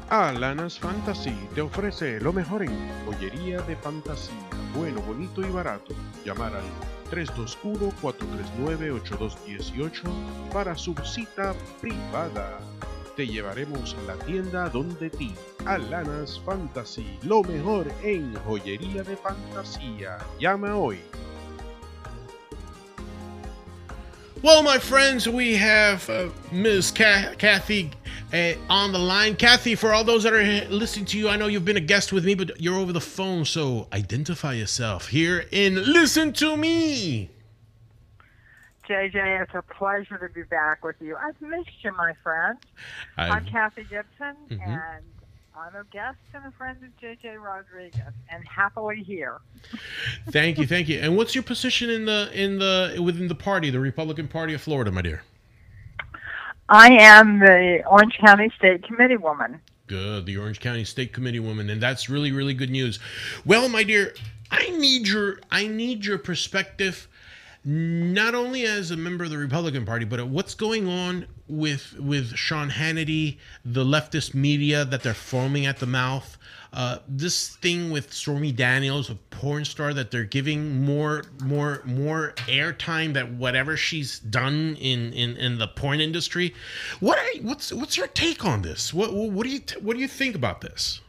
Alanas Fantasy te ofrece lo mejor en joyería de fantasía, bueno, bonito y barato. Llamar al 321-439-8218 para su cita privada. Te llevaremos a la tienda donde ti. Alanas Fantasy, lo mejor en joyería de fantasía. Llama hoy. Well, my friends, we have uh, Ms. Ca- Kathy uh, on the line. Kathy, for all those that are listening to you, I know you've been a guest with me, but you're over the phone, so identify yourself here in Listen to Me. JJ, it's a pleasure to be back with you. I've missed you, my friend. I've- I'm Kathy Gibson, Mhm. and I'm a guest and a friend of JJ Rodriguez, and happily here. Thank you, thank you. And what's your position in the in the within the party, the Republican Party of Florida, my dear? I am the Orange County State Committee woman. Good, the Orange County State Committee woman, and that's really, really good news. Well, my dear, I need your I need your perspective, not only as a member of the Republican Party, but what's going on with with Sean Hannity, the leftist media that they're foaming at the mouth. Uh, this thing with Stormy Daniels, a porn star, that they're giving more, more, more airtime that whatever she's done in, in, in the porn industry. What are, what's what's your take on this? What what do you what do you think about this?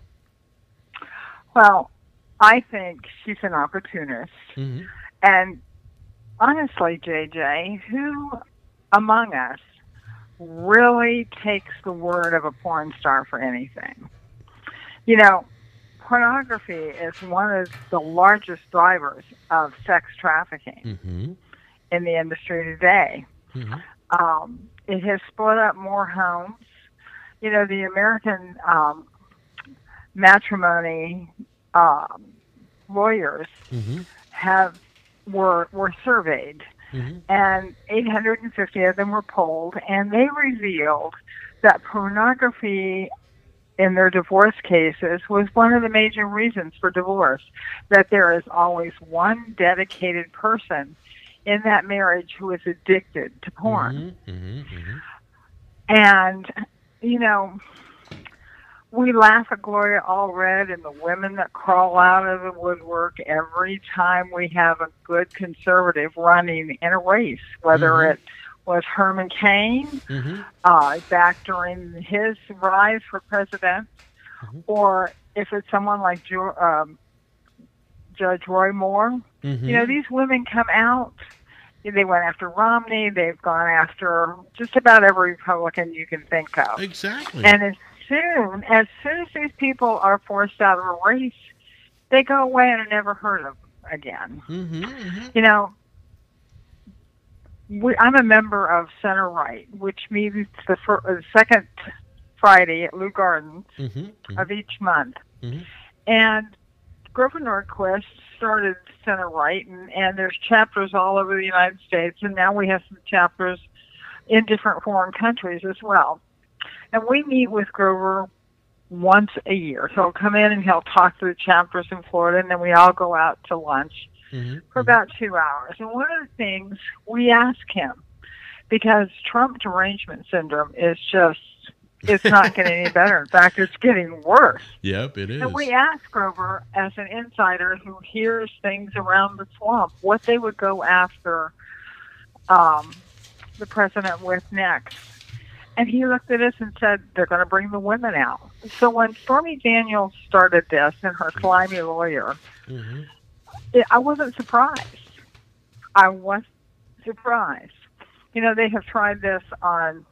Well, I think she's an opportunist. Mm-hmm. And honestly, JJ, who among us really takes the word of a porn star for anything? You know, pornography is one of the largest drivers of sex trafficking Mm-hmm. in the industry today. Um, it has split up more homes. You know, the American um, matrimony um, lawyers Mm-hmm. have were were surveyed, mm-hmm. and 850 of them were polled, and they revealed that pornography in their divorce cases was one of the major reasons for divorce. That there is always one dedicated person in that marriage who is addicted to porn. Mm-hmm. Mm-hmm. And, you know, we laugh at Gloria Allred and the women that crawl out of the woodwork every time we have a good conservative running in a race, whether Mhm. it was Herman Cain Mm-hmm. uh, back during his rise for president, or if it's someone like Ju- um, Judge Roy Moore. You know, these women come out. They went after Romney. They've gone after just about every Republican you can think of. Exactly. And as soon as soon as these people are forced out of a race, they go away and are never heard of again. Mm-hmm, You know, we, I'm a member of Center Right, which meets the fir- uh, second Friday at Leu Gardens Mm-hmm. of each month. Mhm. And Grover Norquist started Center Right, and, and there's chapters all over the United States, and now we have some chapters in different foreign countries as well. And we meet with Grover once a year. So he'll come in and he'll talk to the chapters in Florida, and then we all go out to lunch Mm-hmm. for about two hours. And one of the things we ask him, because Trump derangement syndrome is just, it's not getting any better. In fact, it's getting worse. Yep, it is. And we ask Grover, as an insider who hears things around the swamp, what they would go after um, the president with next. And he looked at us and said, they're going to bring the women out. So when Stormy Daniels started this and her slimy lawyer, Mm-hmm. it, I wasn't surprised. I was surprised. You know, they have tried this on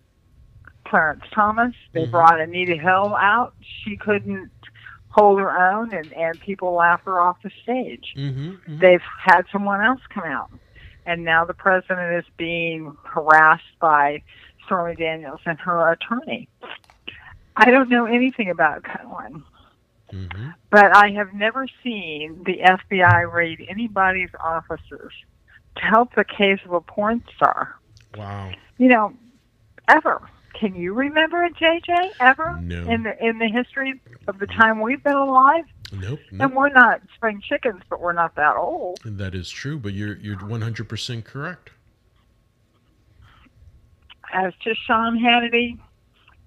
Clarence Thomas. They brought Anita Hill out. She couldn't hold her own, and, and people laughed her off the stage. Mm-hmm. They've had someone else come out, and now the president is being harassed by Stormy Daniels and her attorney. I don't know anything about Cohen, Mm-hmm. but I have never seen the FBI raid anybody's offices to help the case of a porn star. Wow. You know, ever. Can you remember it, JJ? Ever No. in the in the history of the time we've been alive? Nope. And we're not spring chickens, but we're not that old. That is true, but you're you're 100% correct. As to Sean Hannity,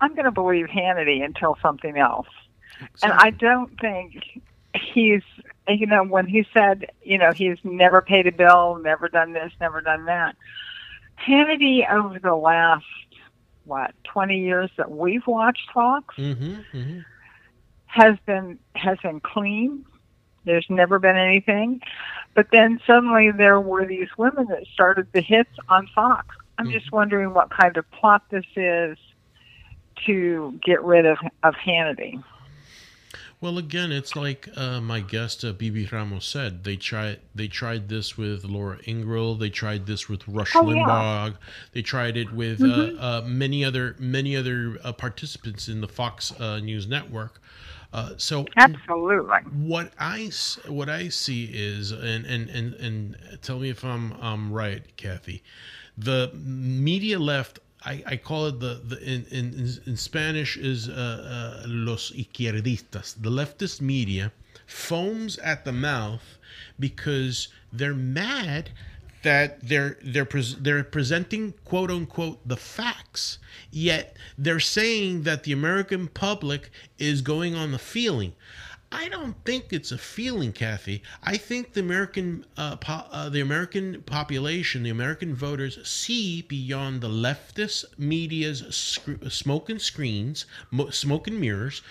I'm going to believe Hannity until something else. And I don't think he's, you know, when he said, you know, he's never paid a bill, never done this, never done that. Hannity, over the last, what, 20 years that we've watched Fox, Mm-hmm. Mm-hmm. has been has been clean. There's never been anything. But then suddenly there were these women that started the hits on Fox. I'm just wondering what kind of plot this is to get rid of of Hannity. Well, again, it's like uh, my guest uh, Vivi Ramos said. They tried. They tried this with Laura Ingraham. They tried this with Rush Oh, yeah. Limbaugh. They tried it with uh, uh, many other many other uh, participants in the Fox uh, News network. Uh, so Absolutely. what I what I see is, and and and and tell me if I'm I'm right, Kathy. The media left. I, I call it the, the in, in in Spanish is uh, uh, los izquierdistas. The leftist media foams at the mouth because they're mad that they're they're pres- they're presenting quote unquote the facts yet they're saying that the american public is going on the feeling i don't think it's a feeling kathy i think the american uh, po- uh, the american population the american voters see beyond the leftist media's sc- smoke and screens mo- smoke and mirrors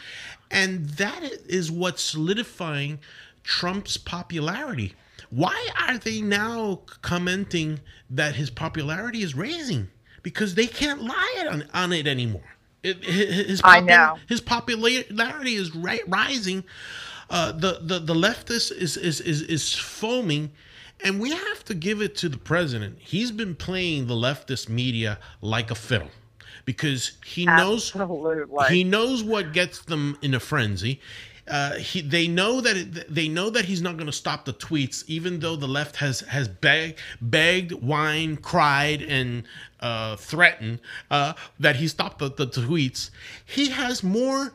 and that is what's solidifying trump's popularity why are they now commenting that his popularity is raising? Because they can't lie on, on it anymore. It, his, I know. his popularity is ri- rising. Uh, the, the the leftist is, is is is foaming, and we have to give it to the president. He's been playing the leftist media like a fiddle because he knows he knows what gets them in a frenzy. uh, he, they know that it, they know that he's not going to stop the tweets, even though the left has has begged, begged, whined, cried, and uh, threatened uh, that he stopped the, the tweets. He has more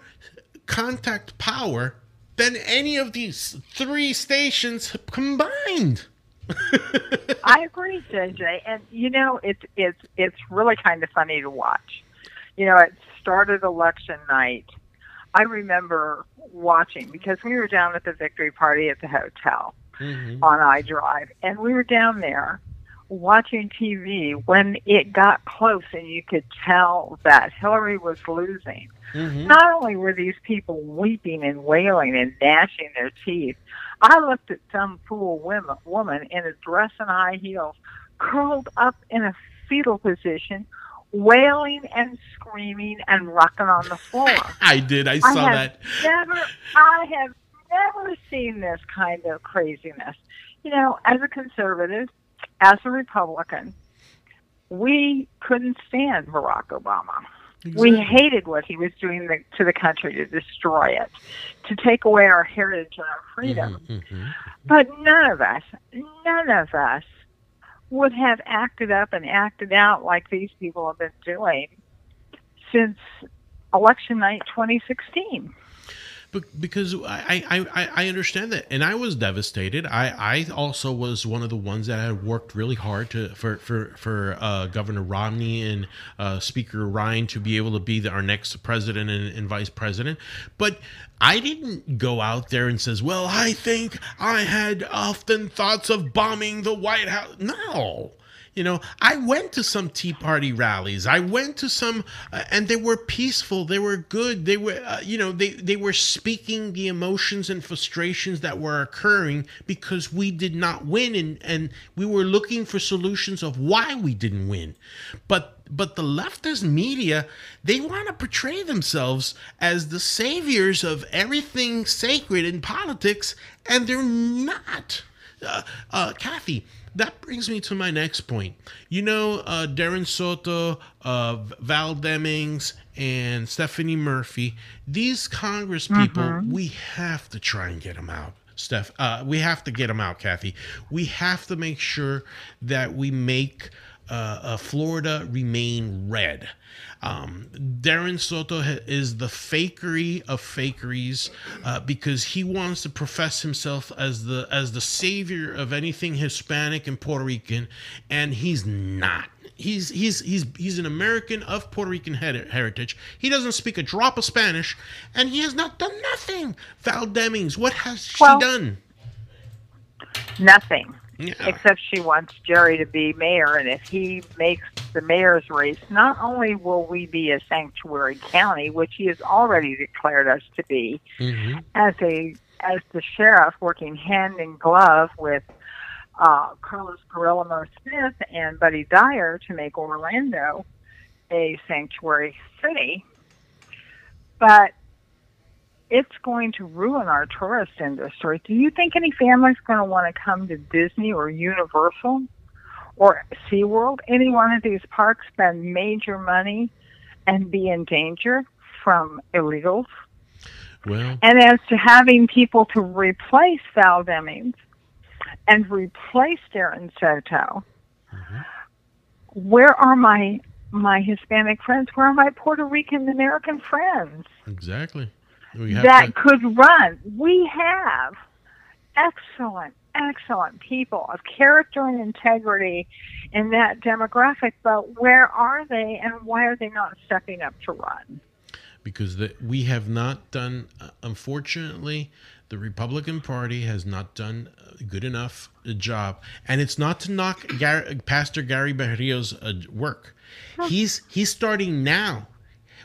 contact power than any of these three stations combined. I agree, JJ. And you know, it's it's it's really kind of funny to watch. You know, it started election night. I remember watching because we were down at the victory party at the hotel mm-hmm. on I Drive, and we were down there watching TV when it got close, and you could tell that Hillary was losing. Mm-hmm. Not only were these people weeping and wailing and gnashing their teeth, I looked at some fool women, woman in a dress and high heels, curled up in a fetal position, wailing and screaming and rocking on the floor. I did. I saw have that. Never, I have never seen this kind of craziness. You know, as a conservative, as a Republican, we couldn't stand Barack Obama. We hated what he was doing the, to the country to destroy it, to take away our heritage and our freedom. Mm-hmm. But none of us, none of us would have acted up and acted out like these people have been doing since election night 2016. Because I, I, I, I understand that, and I was devastated. I, I also was one of the ones that had worked really hard to for for for uh, Governor Romney and uh, Speaker Ryan to be able to be the, our next president and, and vice president. But I didn't go out there and says, "Well, I think I had often thoughts of bombing the White House." No. You know, I went to some Tea Party rallies. I went to some, uh, and they were peaceful. They were good. They were, uh, you know, they they were speaking the emotions and frustrations that were occurring because we did not win, and and we were looking for solutions of why we didn't win. But but the leftist media, they want to portray themselves as the saviors of everything sacred in politics, and they're not. Uh, uh, Kathy, that brings me to my next point. You know, uh, Darren Soto, uh, Val Demings, and Stephanie Murphy, these Congress people, Mhm. we have to try and get them out. Steph, uh, we have to get them out, Kathy. We have to make sure that we make uh, uh, Florida remain red. Um, Darren Soto ha- is the fakery of fakeries uh, because he wants to profess himself as the as the savior of anything Hispanic and Puerto Rican, and he's not. He's he's he's he's an American of Puerto Rican heritage. He doesn't speak a drop of Spanish, and he has not done nothing. Val Demings, what has she Well- done? Nothing. Yeah. Except she wants Jerry to be mayor, and if he makes the mayor's race, not only will we be a sanctuary county, which he has already declared us to be, Mm-hmm. as a as the sheriff working hand in glove with uh, Carlos Guillermo Smith and Buddy Dyer to make Orlando a sanctuary city, but it's going to ruin our tourist industry. Do you think any family's going to want to come to Disney or Universal or SeaWorld, any one of these parks, spend major money and be in danger from illegals? Well, And as to having people to replace Val Demings and replace Darren Soto, mm-hmm. where are my my Hispanic friends? Where are my Puerto Rican American friends exactly. That to- could run? We have excellent, excellent people of character and integrity in that demographic, but where are they and why are they not stepping up to run? because the, we have not done uh, unfortunately the republican party has not done a good enough a job and it's not to knock Gar- pastor gary berrios uh, work he's he's starting now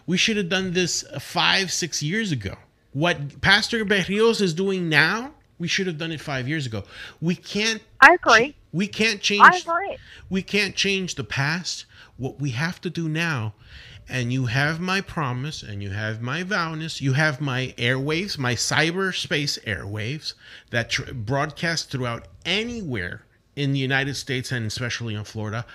we should have done this five six years ago what pastor berrios is doing now we should have done it five years ago we can't I agree. we can't change I agree. we can't change the past. What we have to do now, and you have my promise, and you have my vowness, you have my airwaves, my cyberspace airwaves that tr- broadcast throughout anywhere in the United States and especially in Florida.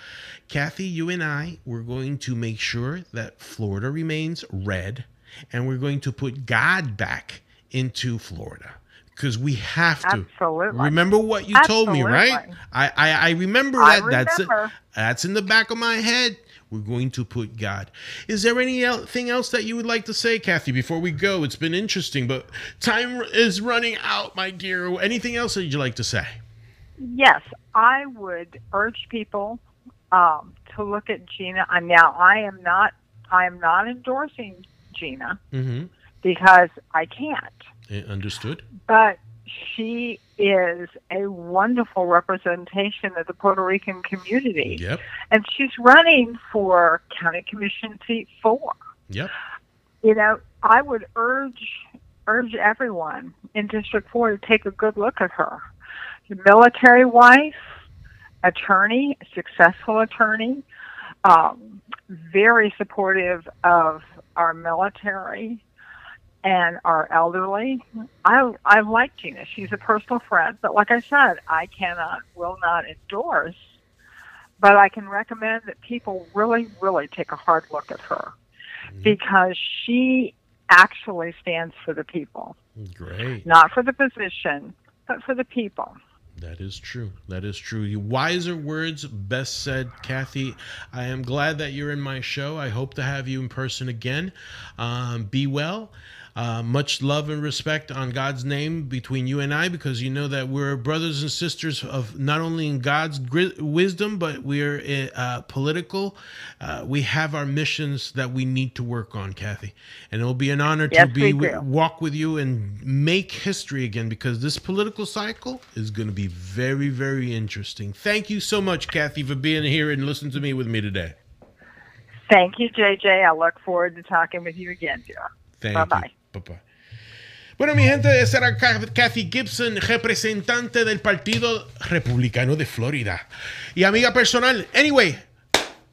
Kathy, you and I, we're going to make sure that Florida remains red, and we're going to put God back into Florida because we have to. Absolutely. Remember what you told me, right? I, I I remember I that. That's remember. that's in the back of my head. We're going to put God. Is there anything else that you would like to say, Kathy, before we go? It's been interesting, but time is running out, my dear. Anything else that you'd like to say? Yes, I would urge people um, to look at Gina. And now, I am not. I am not endorsing Gina Mm-hmm. because I can't. Understood. But she is a wonderful representation of the Puerto Rican community, Yep. and she's running for County Commission seat four. Yep. you know, I would urge urge everyone in District Four to take a good look at her. Military wife, attorney, successful attorney, um, very supportive of our military and our elderly. I I like Gina. She's a personal friend, but like I said, I cannot, will not endorse. But I can recommend that people really, really take a hard look at her because she actually stands for the people, Great. not for the position, but for the people. That is true. That is true. Wiser words, best said, Kathy. I am glad that you're in my show. I hope to have you in person again. Um, be well. Uh, much love and respect on God's name between you and I, because you know that we're brothers and sisters of not only in God's gri- wisdom, but we're uh, political. Uh, we have our missions that we need to work on, Kathy, and it will be an honor Yes, to be do. walk with you and make history again because this political cycle is going to be very, very interesting. Thank you so much, Kathy, for being here and listening to me with me today. Thank you, JJ. I look forward to talking with you again, dear. Thank Bye bye. Bye-bye. Bueno, mi gente, esa era Kathy Gibson, representante del Partido Republicano de Florida. Y amiga personal. Anyway,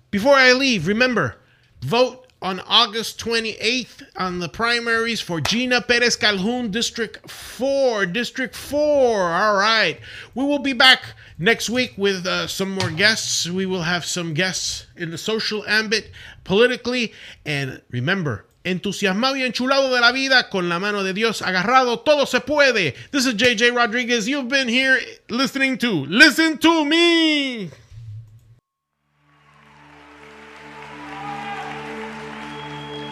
before I leave, remember, vote on August 28th on the primaries for Gina Perez Calhoun, District 4. District 4. All right. We will be back next week with uh, some more guests. We will have some guests in the social ambit, politically. And remember, entusiasmado y enchulado de la vida, con la mano de Dios agarrado, todo se puede. This is JJ Rodriguez. You've been here listening to Listen to Me.